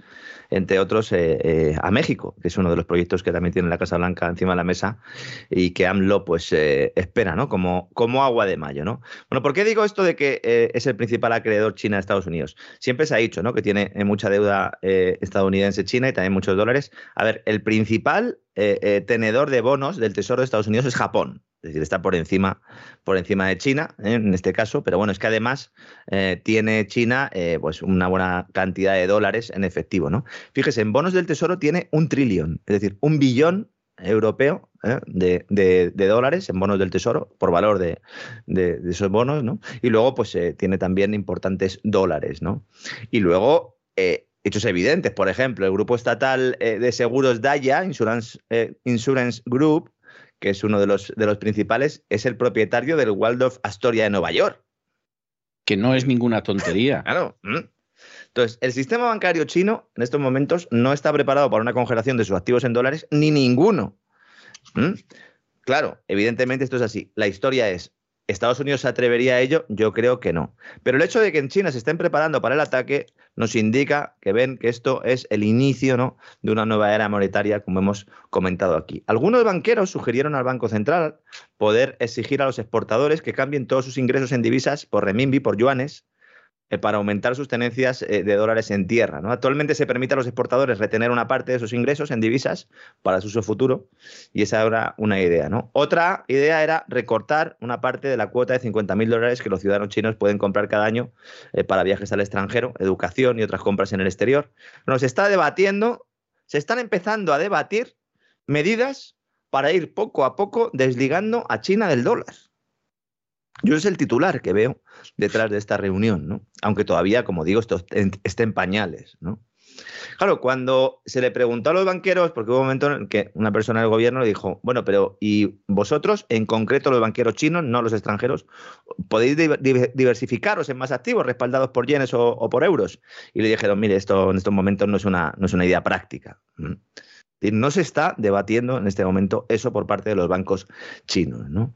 entre otros eh, eh, a México, que es uno de los proyectos que también tiene la Casa Blanca encima de la mesa y que AMLO pues eh, espera, ¿no? Como, como agua de mayo, ¿no? Bueno, ¿por qué digo esto de que es el principal acreedor China de Estados Unidos? Siempre se ha dicho, ¿no? Que tiene mucha deuda estadounidense China y también muchos dólares. A ver, el principal eh, eh, tenedor de bonos del Tesoro de Estados Unidos es Japón. Es decir, está por encima, por encima de China, ¿eh? en este caso, pero bueno, es que además tiene China pues una buena cantidad de dólares en efectivo. ¿no? Fíjese, en bonos del Tesoro tiene un trillón, es decir, un billón europeo de, dólares en bonos del Tesoro por valor de, esos bonos, ¿no? Y luego, pues tiene también importantes dólares, ¿no? Y luego hechos evidentes. Por ejemplo, el grupo estatal eh, de seguros Daya, Insurance, eh, Insurance Group, que es uno de los, de los principales, es el propietario del Waldorf Astoria de Nueva York. Que no es ninguna tontería. [laughs] Claro. Entonces, el sistema bancario chino en estos momentos no está preparado para una congelación de sus activos en dólares, ni ninguno. Claro, evidentemente esto es así. La historia es, ¿Estados Unidos se atrevería a ello? Yo creo que no. Pero el hecho de que en China se estén preparando para el ataque nos indica que ven que esto es el inicio ¿no? de una nueva era monetaria, como hemos comentado aquí. Algunos banqueros sugirieron al Banco Central poder exigir a los exportadores que cambien todos sus ingresos en divisas por renminbi, por yuanes, para aumentar sus tenencias eh, de dólares en tierra. ¿no? Actualmente se permite a los exportadores retener una parte de sus ingresos en divisas para su uso futuro y esa era una idea. ¿no? Otra idea era recortar una parte de la cuota de 50.000 dólares que los ciudadanos chinos pueden comprar cada año eh, para viajes al extranjero, educación y otras compras en el exterior. Nos está debatiendo, se están empezando a debatir medidas para ir poco a poco desligando a China del dólar. Yo es el titular que veo detrás de esta reunión, ¿no? Aunque todavía, como digo, esto esté en pañales, ¿no? Claro, cuando se le preguntó a los banqueros, porque hubo un momento en que una persona del gobierno le dijo, bueno, pero ¿y vosotros, en concreto los banqueros chinos, no los extranjeros, podéis diversificaros en más activos respaldados por yenes o, por euros? Y le dijeron, mire, esto en estos momentos no es una, no es una idea práctica. No se está debatiendo en este momento eso por parte de los bancos chinos. ¿no?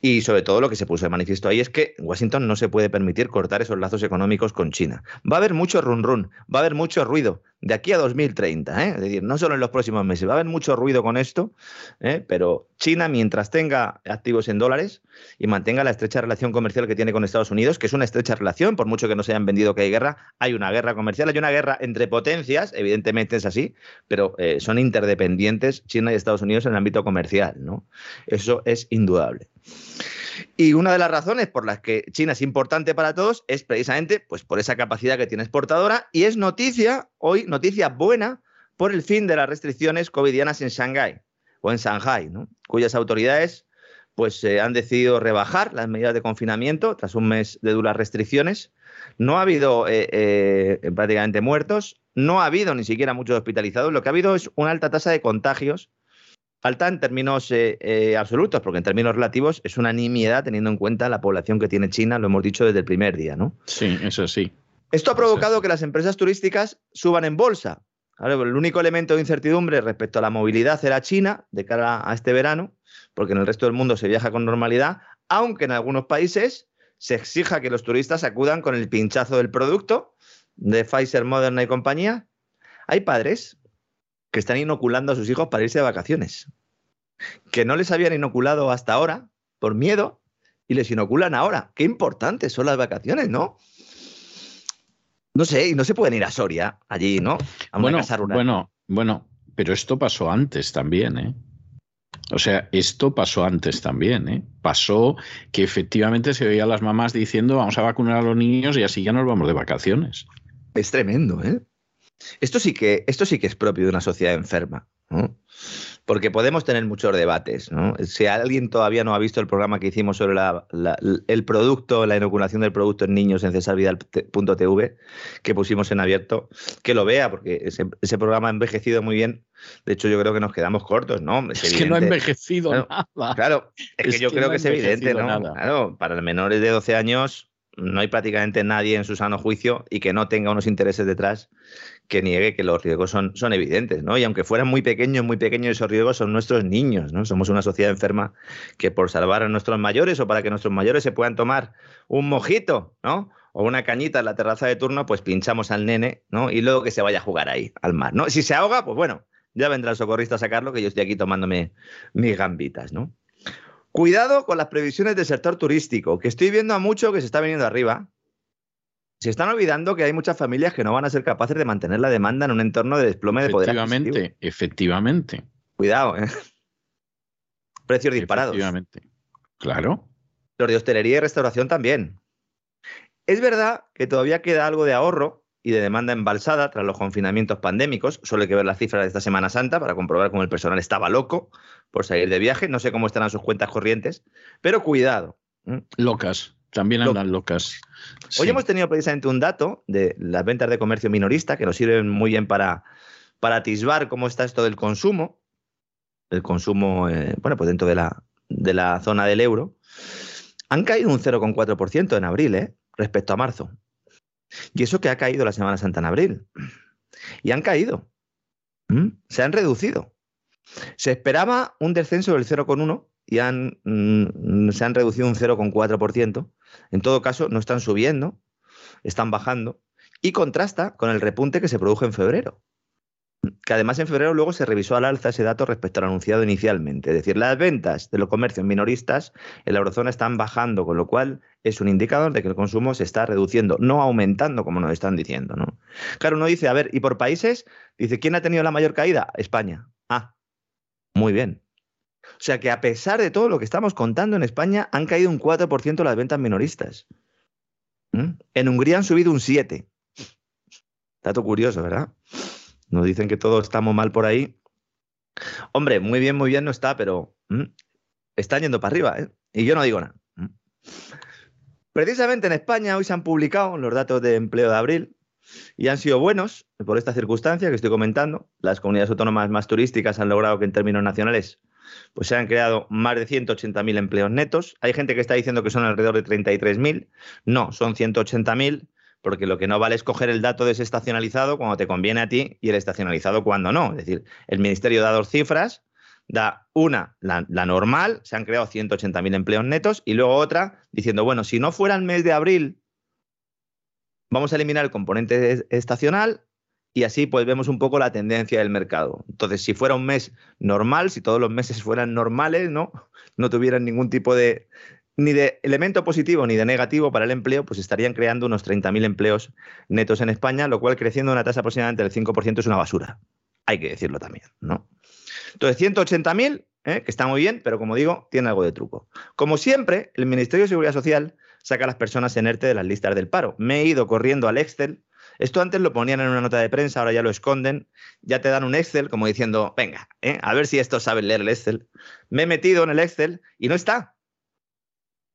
Y sobre todo lo que se puso de manifiesto ahí es que Washington no se puede permitir cortar esos lazos económicos con China. Va a haber mucho run run, va a haber mucho ruido de aquí a 2030, ¿eh? es decir, no solo en los próximos meses, va a haber mucho ruido con esto, ¿eh? pero China mientras tenga activos en dólares y mantenga la estrecha relación comercial que tiene con Estados Unidos, que es una estrecha relación, por mucho que no se hayan vendido que hay guerra, hay una guerra comercial, hay una guerra entre potencias, evidentemente es así, pero eh, son interdependientes China y Estados Unidos en el ámbito comercial, ¿no? Eso es indudable. Y una de las razones por las que China es importante para todos es precisamente pues, por esa capacidad que tiene exportadora y es noticia, hoy, noticia buena, por el fin de las restricciones covidianas en Shanghái o en Shanghai, cuyas autoridades pues, eh, han decidido rebajar las medidas de confinamiento tras un mes de duras restricciones. No ha habido eh, eh, prácticamente muertos, no ha habido ni siquiera muchos hospitalizados, lo que ha habido es una alta tasa de contagios Alta en términos eh, eh, absolutos, porque en términos relativos es una nimiedad teniendo en cuenta la población que tiene China, lo hemos dicho desde el primer día, ¿no? Sí, eso sí. Esto ha provocado que las empresas turísticas suban en bolsa. el único elemento de incertidumbre respecto a la movilidad era China de cara a este verano, porque en el resto del mundo se viaja con normalidad, aunque en algunos países se exija que los turistas acudan con el pinchazo del producto de Pfizer, Moderna y compañía. Hay padres que están inoculando a sus hijos para irse de vacaciones, que no les habían inoculado hasta ahora por miedo y les inoculan ahora. Qué importantes son las vacaciones, ¿no? No sé, y no se pueden ir a Soria allí, ¿no? A bueno, bueno, bueno, pero esto pasó antes también, ¿eh? O sea, esto pasó antes también, ¿eh? Pasó que efectivamente se veía a las mamás diciendo vamos a vacunar a los niños y así ya nos vamos de vacaciones. Es tremendo, ¿eh? Esto sí que, esto sí que es propio de una sociedad enferma. ¿no? porque podemos tener muchos debates. ¿no? Si alguien todavía no ha visto el programa que hicimos sobre el producto, la inoculación del producto en niños en cesarvidal.tv, que pusimos en abierto, que lo vea, porque ese, programa ha envejecido muy bien. De hecho, yo creo que nos quedamos cortos, ¿no? Es, [laughs] que no ha envejecido nada. Claro, es, que yo creo que es evidente, ¿no? Claro, para los menores de 12 años no hay prácticamente nadie en su sano juicio y que no tenga unos intereses detrás que niegue que los riesgos son, son evidentes, ¿no? Y aunque fueran muy pequeños, muy pequeños esos riesgos son nuestros niños, ¿no? Somos una sociedad enferma que por salvar a nuestros mayores o para que nuestros mayores se puedan tomar un mojito, ¿no? O una cañita en la terraza de turno, pues pinchamos al nene, ¿no? Y luego que se vaya a jugar ahí, al mar, ¿no? Si se ahoga, pues bueno, ya vendrá el socorrista a sacarlo, que yo estoy aquí tomándome mis gambitas, ¿no? Cuidado con las previsiones del sector turístico, que estoy viendo a mucho que se está viniendo arriba, se están olvidando que hay muchas familias que no van a ser capaces de mantener la demanda en un entorno de desplome de poder Efectivamente, efectivamente. Cuidado, ¿eh? Precios disparados. Efectivamente. Claro. Los de hostelería y restauración también. Es verdad que todavía queda algo de ahorro y de demanda embalsada tras los confinamientos pandémicos. Solo hay que ver las cifras de esta Semana Santa para comprobar cómo el personal estaba loco por salir de viaje. No sé cómo estarán sus cuentas corrientes, pero cuidado. Locas. También andan locas. Hoy hemos tenido precisamente un dato de las ventas de comercio minorista que nos sirven muy bien para, para atisbar cómo está esto del consumo. El consumo, eh, bueno, pues dentro de la, de la zona del euro. Han caído un 0,4% en abril, ¿eh? Respecto a marzo. Y eso que ha caído la Semana Santa en abril. Y han caído. ¿Mm? Se han reducido. Se esperaba un descenso del 0,1 y han, mm, se han reducido un 0,4%. En todo caso, no están subiendo, están bajando y contrasta con el repunte que se produjo en febrero. Que además en febrero luego se revisó al alza ese dato respecto al anunciado inicialmente. Es decir, las ventas de los comercios minoristas en la eurozona están bajando, con lo cual es un indicador de que el consumo se está reduciendo, no aumentando como nos están diciendo. ¿no? Claro, uno dice, a ver, ¿y por países? Dice, ¿quién ha tenido la mayor caída? España. Ah, muy bien. O sea que a pesar de todo lo que estamos contando en España, han caído un 4% las ventas minoristas. ¿Mm? En Hungría han subido un 7%. Dato curioso, ¿verdad? Nos dicen que todos estamos mal por ahí. Hombre, muy bien, muy bien no está, pero ¿mm? están yendo para arriba, ¿eh? Y yo no digo nada. ¿Mm? Precisamente en España hoy se han publicado los datos de empleo de abril y han sido buenos por esta circunstancia que estoy comentando. Las comunidades autónomas más turísticas han logrado que en términos nacionales pues se han creado más de 180.000 empleos netos. Hay gente que está diciendo que son alrededor de 33.000. No, son 180.000 porque lo que no vale es coger el dato desestacionalizado cuando te conviene a ti y el estacionalizado cuando no. Es decir, el Ministerio da dos cifras, da una, la, normal, se han creado 180.000 empleos netos, y luego otra diciendo, bueno, si no fuera el mes de abril, vamos a eliminar el componente estacional y así pues vemos un poco la tendencia del mercado. Entonces, si fuera un mes normal, si todos los meses fueran normales, ¿no? No tuvieran ningún tipo de ni de elemento positivo ni de negativo para el empleo, pues estarían creando unos 30.000 empleos netos en España, lo cual creciendo una tasa aproximadamente del 5% es una basura. Hay que decirlo también, ¿no? Entonces, 180.000, ¿eh? que está muy bien, pero como digo, tiene algo de truco. Como siempre, el Ministerio de Seguridad Social saca a las personas en ERTE de las listas del paro. Me he ido corriendo al Excel esto antes lo ponían en una nota de prensa, ahora ya lo esconden, ya te dan un Excel como diciendo, venga, ¿eh? a ver si estos saben leer el Excel. Me he metido en el Excel y no está.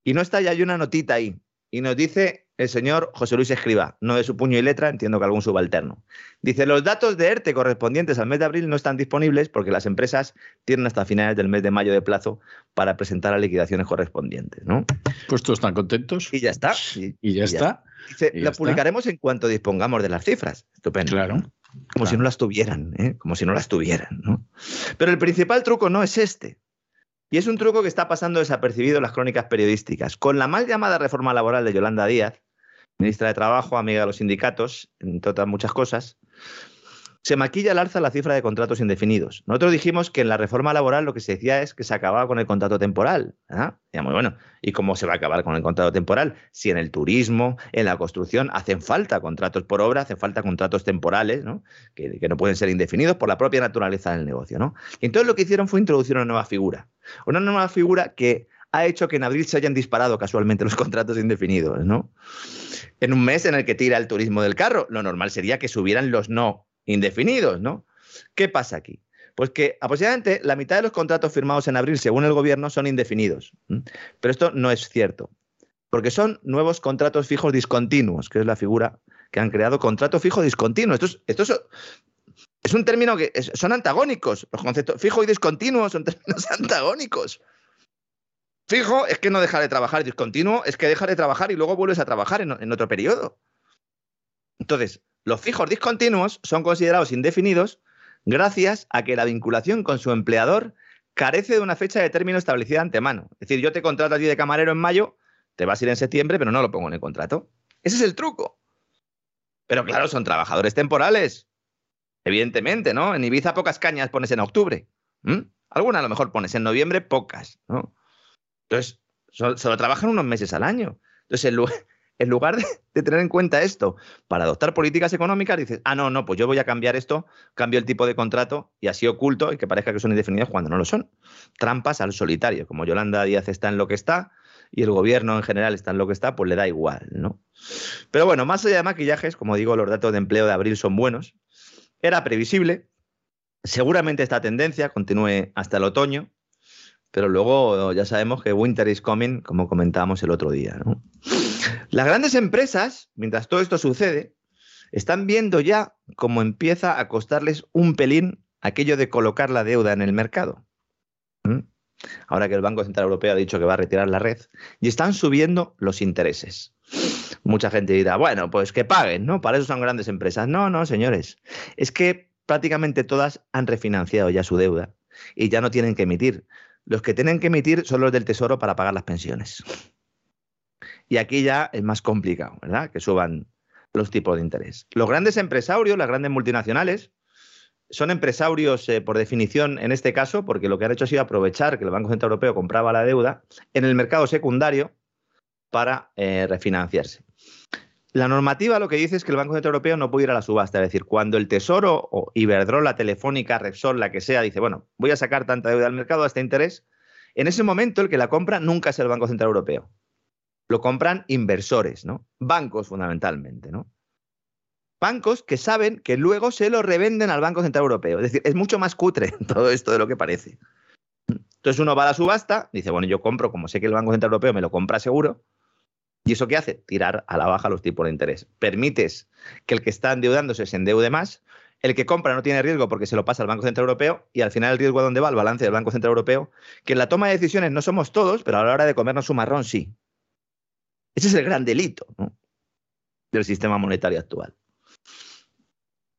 Y no está, ya hay una notita ahí. Y nos dice el señor José Luis Escriba, no de su puño y letra, entiendo que algún subalterno. Dice, los datos de ERTE correspondientes al mes de abril no están disponibles porque las empresas tienen hasta finales del mes de mayo de plazo para presentar las liquidaciones correspondientes. ¿no? Pues todos están contentos. Y ya está. Y, ya, está. La publicaremos en cuanto dispongamos de las cifras. Estupendo. Claro. Como si no las tuvieran, ¿eh? como si no las tuvieran. ¿no? Pero el principal truco no es este. Y es un truco que está pasando desapercibido en las crónicas periodísticas. Con la mal llamada reforma laboral de Yolanda Díaz, ministra de Trabajo, amiga de los sindicatos, entre otras muchas cosas, se maquilla al alza la cifra de contratos indefinidos. Nosotros dijimos que en la reforma laboral lo que se decía es que se acababa con el contrato temporal. ¿ah? muy bueno, ¿y cómo se va a acabar con el contrato temporal? Si en el turismo, en la construcción, hacen falta contratos por obra, hacen falta contratos temporales, ¿no? Que, no pueden ser indefinidos por la propia naturaleza del negocio. Y entonces lo que hicieron fue introducir una nueva figura. Una nueva figura que ha hecho que en abril se hayan disparado casualmente los contratos indefinidos, ¿no? En un mes en el que tira el turismo del carro, lo normal sería que subieran los no indefinidos, ¿no? ¿Qué pasa aquí? Pues que aproximadamente la mitad de los contratos firmados en abril, según el gobierno, son indefinidos. Pero esto no es cierto, porque son nuevos contratos fijos discontinuos, que es la figura que han creado, contrato fijo discontinuo. Esto es, un término que son antagónicos. Los conceptos fijo y discontinuo son términos [laughs] antagónicos. Fijo es que no deja de trabajar, discontinuo es que deja de trabajar y luego vuelves a trabajar en otro periodo. Entonces, los fijos discontinuos son considerados indefinidos gracias a que la vinculación con su empleador carece de una fecha de término establecida antemano. Es decir, yo te contrato a ti de camarero en mayo, te vas a ir en septiembre, pero no lo pongo en el contrato. Ese es el truco. Pero claro, son trabajadores temporales. Evidentemente, ¿no? En Ibiza pocas cañas pones en octubre. Algunas a lo mejor pones en noviembre, pocas, ¿no? Entonces, solo, trabajan unos meses al año. Entonces, el, [laughs] en lugar de, tener en cuenta esto para adoptar políticas económicas, dices, ah, no, no, pues yo voy a cambiar esto, cambio el tipo de contrato y así oculto y que parezca que son indefinidos cuando no lo son. Trampas al solitario. Como Yolanda Díaz está en lo que está y el gobierno en general está en lo que está, pues le da igual, ¿no? Pero bueno, más allá de maquillajes, como digo, los datos de empleo de abril son buenos. Era previsible. Seguramente esta tendencia continúe hasta el otoño, pero luego ya sabemos que winter is coming, como comentábamos el otro día, ¿no? Las grandes empresas, mientras todo esto sucede, están viendo ya cómo empieza a costarles un pelín aquello de colocar la deuda en el mercado. ¿Mm? Ahora que el Banco Central Europeo ha dicho que va a retirar la red, y están subiendo los intereses. Mucha gente dirá, bueno, pues que paguen, ¿no? Para eso son grandes empresas. No, no, señores. Es que prácticamente todas han refinanciado ya su deuda y ya no tienen que emitir. Los que tienen que emitir son los del Tesoro para pagar las pensiones. Y aquí ya es más complicado, ¿verdad? Que suban los tipos de interés. Los grandes empresarios, las grandes multinacionales, son empresarios eh, por definición en este caso, porque lo que han hecho ha sido aprovechar que el Banco Central Europeo compraba la deuda en el mercado secundario para eh, refinanciarse. La normativa lo que dice es que el Banco Central Europeo no puede ir a la subasta, es decir, cuando el Tesoro o Iberdrola, Telefónica, Repsol, la que sea, dice, bueno, voy a sacar tanta deuda al mercado a este interés, en ese momento el que la compra nunca es el Banco Central Europeo lo compran inversores, ¿no? Bancos fundamentalmente, ¿no? Bancos que saben que luego se lo revenden al Banco Central Europeo. Es decir, es mucho más cutre [laughs] todo esto de lo que parece. Entonces uno va a la subasta, dice, bueno, yo compro, como sé que el Banco Central Europeo me lo compra seguro, ¿y eso qué hace? Tirar a la baja los tipos de interés. Permites que el que está endeudándose se endeude más, el que compra no tiene riesgo porque se lo pasa al Banco Central Europeo y al final el riesgo a dónde va, al balance del Banco Central Europeo, que en la toma de decisiones no somos todos, pero a la hora de comernos un marrón sí. Ese es el gran delito del sistema monetario actual.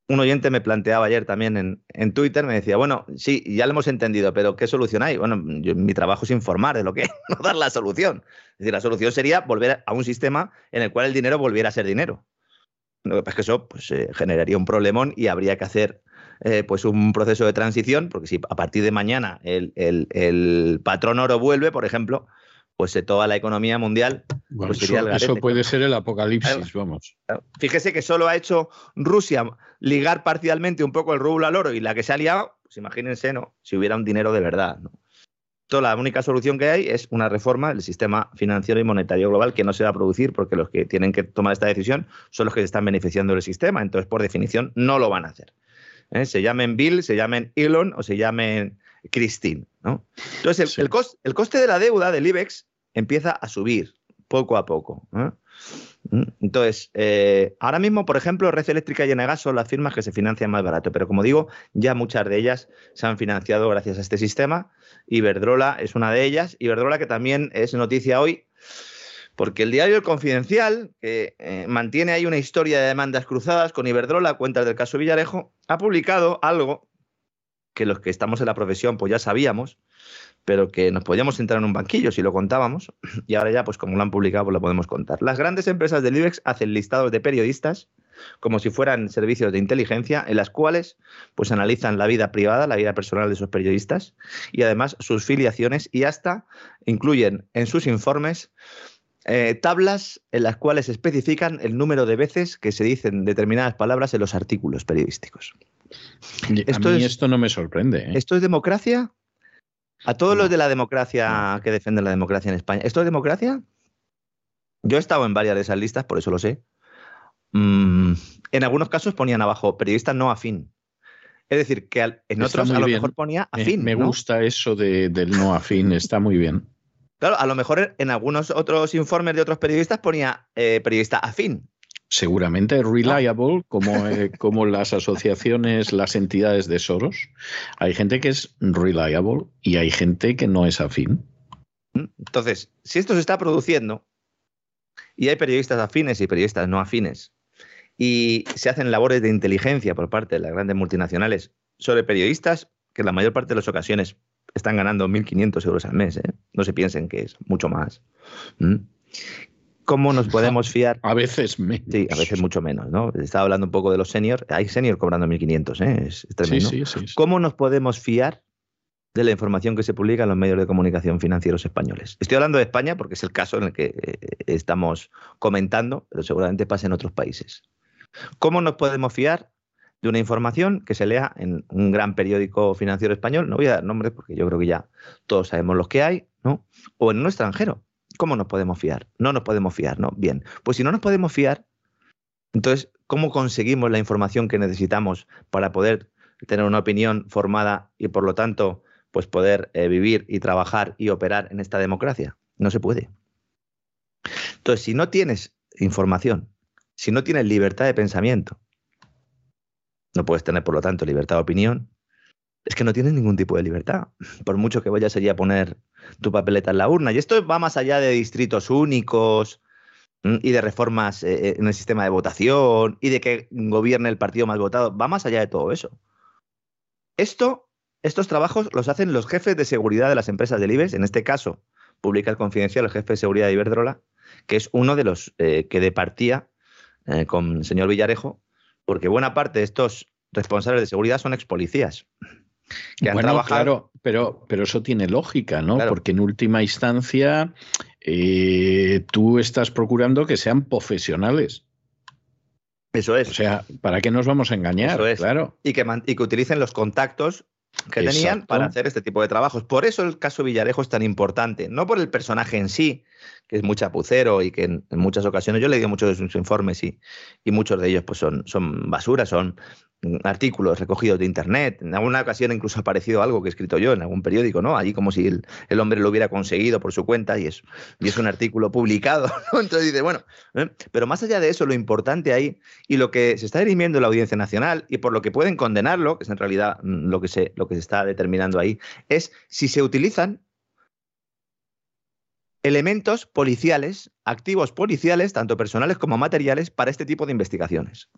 Un oyente me planteaba ayer también en, Twitter, me decía, bueno, sí, ya lo hemos entendido, pero ¿qué solución hay? Bueno, mi trabajo es informar de lo que [laughs] no dar la solución. Es decir, la solución sería volver a un sistema en el cual el dinero volviera a ser dinero. Lo que pasa es que eso pues, eh, generaría un problemón y habría que hacer eh, pues un proceso de transición, porque si a partir de mañana el, el patrón oro vuelve, por ejemplo, pues toda la economía mundial pues eso, puede ser el apocalipsis, vamos. Fíjese que solo ha hecho Rusia ligar parcialmente un poco el rublo al oro y la que se ha liado, pues imagínense, ¿no? Si hubiera un dinero de verdad, ¿no? la única solución que hay es una reforma del sistema financiero y monetario global que no se va a producir porque los que tienen que tomar esta decisión son los que se están beneficiando del sistema. Entonces, por definición, no lo van a hacer. ¿eh? Se llamen Bill, se llamen Elon o se llamen Christine. ¿no? Entonces, el, el, coste de la deuda del IBEX empieza a subir poco a poco. Mm, entonces, eh, ahora mismo, por ejemplo, Red Eléctrica y Enegas son las firmas que se financian más barato, pero como digo, ya muchas de ellas se han financiado gracias a este sistema. Iberdrola es una de ellas. Iberdrola que también es noticia hoy, porque el diario El Confidencial, que eh, mantiene ahí una historia de demandas cruzadas con Iberdrola, cuentas del caso Villarejo, ha publicado algo que los que estamos en la profesión pues ya sabíamos, pero que nos podíamos entrar en un banquillo si lo contábamos, [clears throat] y ahora ya, pues como lo han publicado, pues lo podemos contar. Las grandes empresas del IBEX hacen listados de periodistas como si fueran servicios de inteligencia en las cuales pues analizan la vida privada, la vida personal de esos periodistas y además sus filiaciones y hasta incluyen en sus informes eh, tablas en las cuales especifican el número de veces que se dicen determinadas palabras en los artículos periodísticos. Esto a mí esto no me sorprende. ¿eh? ¿Esto es democracia? A todos los de la democracia que defienden la democracia en España, ¿esto es democracia? Yo he estado en varias de esas listas, por eso lo sé. Mm, en algunos casos ponían abajo periodista no afín. Es decir, que en otros a lo mejor ponía afín. Me, gusta eso del no afín, está muy bien. Claro, a lo mejor en algunos otros informes de otros periodistas ponía eh, periodista afín. Seguramente reliable, como, eh, [laughs] como las asociaciones, las entidades de Soros. Hay gente que es reliable y hay gente que no es afín. Entonces, si esto se está produciendo y hay periodistas afines y periodistas no afines y se hacen labores de inteligencia por parte de las grandes multinacionales sobre periodistas que en la mayor parte de las ocasiones están ganando 1.500 euros al mes. ¿eh? No se piensen que es mucho más. ¿Mm? ¿Cómo nos [laughs] podemos fiar? A veces menos. Sí, a veces mucho menos, ¿no? Estaba hablando un poco de los seniors. Hay seniors cobrando 1.500, ¿eh? Es, tremendo. Sí, sí, sí, ¿Cómo nos podemos fiar de la información que se publica en los medios de comunicación financieros españoles? Estoy hablando de España porque es el caso en el que eh, estamos comentando, pero seguramente pasa en otros países. ¿Cómo nos podemos fiar de una información que se lea en un gran periódico financiero español, no voy a dar nombres porque yo creo que ya todos sabemos los que hay, ¿no? O en un extranjero. ¿Cómo nos podemos fiar? No nos podemos fiar, ¿no? Bien, pues si no nos podemos fiar, entonces, ¿cómo conseguimos la información que necesitamos para poder tener una opinión formada y por lo tanto, pues poder eh, vivir y trabajar y operar en esta democracia? No se puede. Entonces, si no tienes información, si no tienes libertad de pensamiento, no puedes tener, por lo tanto, libertad de opinión. Es que no tienes ningún tipo de libertad, por mucho que vayas allí a poner tu papeleta en la urna. Y esto va más allá de distritos únicos y de reformas eh, eh, en el sistema de votación y de que gobierne el partido más votado. Va más allá de todo eso. Esto, estos trabajos los hacen los jefes de seguridad de las empresas del IBEX. En este caso, publica el confidencial el jefe de seguridad de Iberdrola, que es uno de los eh, que departía con el señor Villarejo porque buena parte de estos responsables de seguridad son ex policías. Que han trabajado... claro, pero, pero eso tiene lógica, ¿no? Porque en última instancia eh, tú estás procurando que sean profesionales. Eso es. O sea, ¿para qué nos vamos a engañar? Eso es. Claro. Y que, y que utilicen los contactos que tenían para hacer este tipo de trabajos. Por eso el caso Villarejo es tan importante, no por el personaje en sí, que es muy chapucero y que en, muchas ocasiones yo le digo muchos de sus informes y, y muchos de ellos pues son, son basura, son artículos recogidos de internet. En alguna ocasión incluso ha aparecido algo que he escrito yo en algún periódico, ¿no? Allí como si el, hombre lo hubiera conseguido por su cuenta y es, un artículo publicado, [laughs] Entonces dice, bueno, ¿eh? pero más allá de eso, lo importante ahí y lo que se está dirimiendo en la Audiencia Nacional y por lo que pueden condenarlo, que es en realidad mm, lo que se, lo que se está determinando ahí, es si se utilizan elementos policiales, activos policiales, tanto personales como materiales, para este tipo de investigaciones.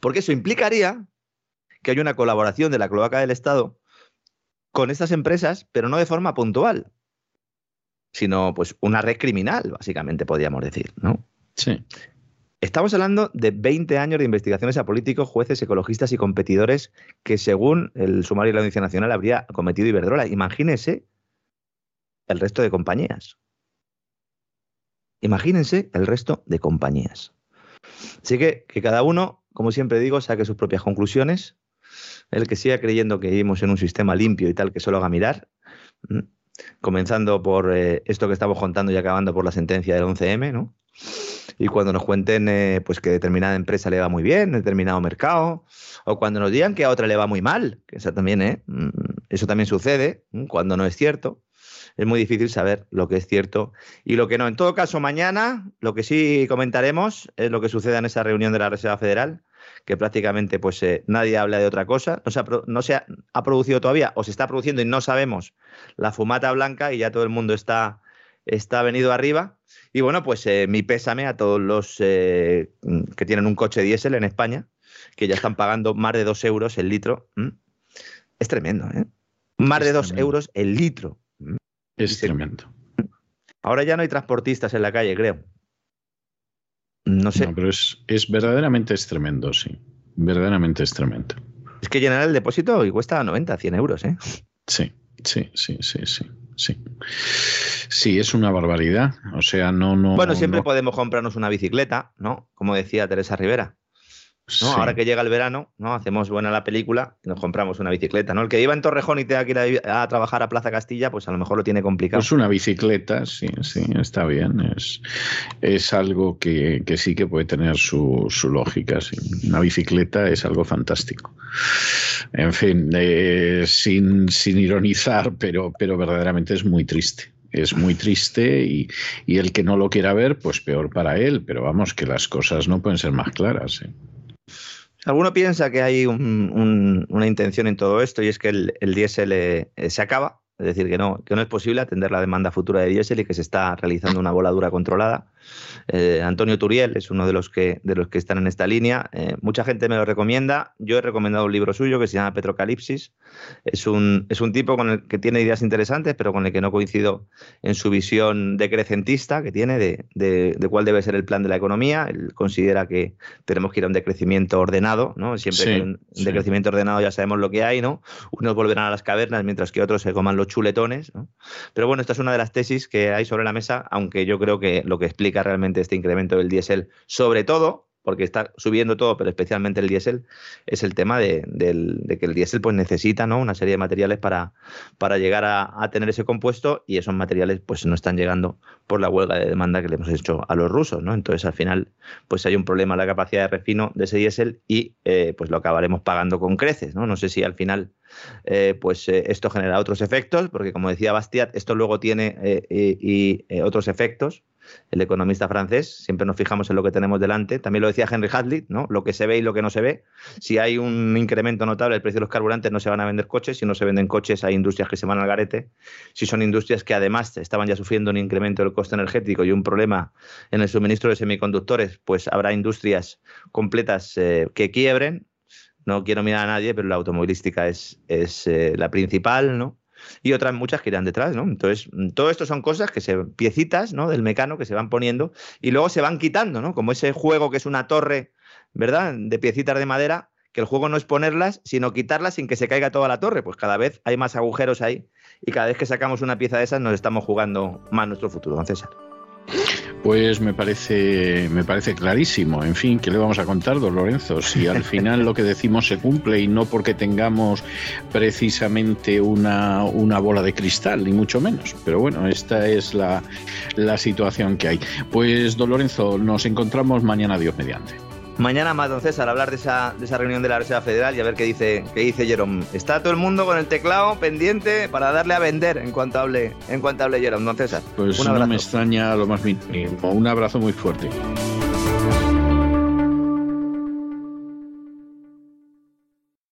Porque eso implicaría que haya una colaboración de la cloaca del Estado con estas empresas, pero no de forma puntual, sino pues una red criminal, básicamente podríamos decir, ¿no? Sí. Estamos hablando de 20 años de investigaciones a políticos, jueces, ecologistas y competidores que, según el sumario de la Audiencia Nacional, habría cometido Iberdrola. Imagínese el resto de compañías. Imagínense el resto de compañías. Así que que cada uno, como siempre digo, saque sus propias conclusiones. El que siga creyendo que vivimos en un sistema limpio y tal, que solo haga mirar. Comenzando por eh, esto que estamos contando y acabando por la sentencia del 11M, ¿no? Y cuando nos cuenten eh, pues que determinada empresa le va muy bien, determinado mercado, o cuando nos digan que a otra le va muy mal, que también, ¿eh? Mm, eso también sucede cuando no es cierto es muy difícil saber lo que es cierto y lo que no. En todo caso, mañana lo que sí comentaremos es lo que suceda en esa reunión de la Reserva Federal, que prácticamente pues eh, nadie habla de otra cosa. No se, ha, no se ha, producido todavía o se está produciendo y no sabemos la fumata blanca y ya todo el mundo está, está venido arriba. Y bueno, pues eh, mi pésame a todos los eh, que tienen un coche diésel en España, que ya están pagando más de dos euros el litro. Es tremendo, ¿eh? Más de dos euros el litro. Es tremendo. Ahora ya no hay transportistas en la calle, creo. No sé. pero es, es verdaderamente es tremendo, sí. Verdaderamente es tremendo. Es que llenar el depósito y cuesta 90, 100 euros, ¿eh? Sí, sí, sí, sí, sí. Sí. Sí, es una barbaridad. O sea, no, no. Bueno, siempre no- podemos comprarnos una bicicleta, ¿no? Como decía Teresa Rivera. ¿No? sí. Ahora que llega el verano, ¿no? Hacemos buena la película y nos compramos una bicicleta, ¿no? El que viva en Torrejón y tenga que ir a, trabajar a Plaza Castilla, pues a lo mejor lo tiene complicado. Pues una bicicleta, sí, sí, está bien. Es, es algo que, que sí que puede tener su, su lógica. sí. Una bicicleta es algo fantástico. En fin, eh, sin, sin ironizar, pero, pero verdaderamente es muy triste. Es muy triste y, y el que no lo quiera ver, pues peor para él. Pero vamos, que las cosas no pueden ser más claras. ¿eh? Alguno piensa que hay un- un- una intención en todo esto y es que el, el diésel eh, eh, se acaba, es decir, que no, que no es posible atender la demanda futura de diésel y que se está realizando una voladura controlada. Eh, Antonio Turiel es uno de los que, de los que están en esta línea. Eh, mucha gente me lo recomienda. Yo he recomendado un libro suyo que se llama Petrocalipsis. Es un, es un tipo con el que tiene ideas interesantes, pero con el que no coincido en su visión decrecentista que tiene de, de- de cuál debe ser el plan de la economía. Él considera que tenemos que ir a un decrecimiento ordenado, ¿no? Siempre Sí, que hay un sí. decrecimiento ordenado ya sabemos lo que hay, ¿no? Unos volverán a las cavernas mientras que otros se coman los chuletones, ¿no? Pero bueno, esta es una de las tesis que hay sobre la mesa, aunque yo creo que lo que explica realmente este incremento del diésel, sobre todo, porque está subiendo todo, pero especialmente el diésel, es el tema de, que el diésel pues, necesita ¿no? una serie de materiales para, llegar a, tener ese compuesto y esos materiales pues, no están llegando por la huelga de demanda que le hemos hecho a los rusos. Entonces, al final, pues hay un problema en la capacidad de refino de ese diésel y eh, pues lo acabaremos pagando con creces. No, sé si al final eh, pues eh, esto genera otros efectos, porque como decía Bastiat, esto luego tiene otros efectos. El economista francés, siempre nos fijamos en lo que tenemos delante. También lo decía Henry Hazlitt, ¿no? Lo que se ve y lo que no se ve. Si hay un incremento notable del precio de los carburantes, no se van a vender coches. Si no se venden coches, hay industrias que se van al garete. Si son industrias que además estaban ya sufriendo un incremento del coste energético y un problema en el suministro de semiconductores, pues habrá industrias completas eh, que quiebren no quiero mirar a nadie, pero la automovilística es, eh, la principal, ¿no? Y otras muchas que irán detrás, ¿no? Entonces, mm, todo esto son cosas que se, piecitas, ¿no? Del mecano que se van poniendo y luego se van quitando, ¿no? Como ese juego que es una torre, ¿verdad? De piecitas de madera, que el juego no es ponerlas, sino quitarlas sin que se caiga toda la torre. Pues cada vez hay más agujeros ahí y cada vez que sacamos una pieza de esas nos estamos jugando más nuestro futuro, don César. Pues me parece, me parece clarísimo. En fin, ¿qué le vamos a contar, don Lorenzo? Si al final lo que decimos se cumple y no porque tengamos precisamente una, una bola de cristal, ni mucho menos. Pero bueno, esta es la, la situación que hay. Pues, don Lorenzo, nos encontramos mañana, Dios mediante. Mañana más, don César, hablar de esa, de esa reunión de la Reserva Federal y a ver qué dice, qué dice Jerome. Está todo el mundo con el teclado pendiente para darle a vender en cuanto hable, en cuanto hable Jerome, don César. Pues no me extraña lo más mínimo. Un abrazo muy fuerte.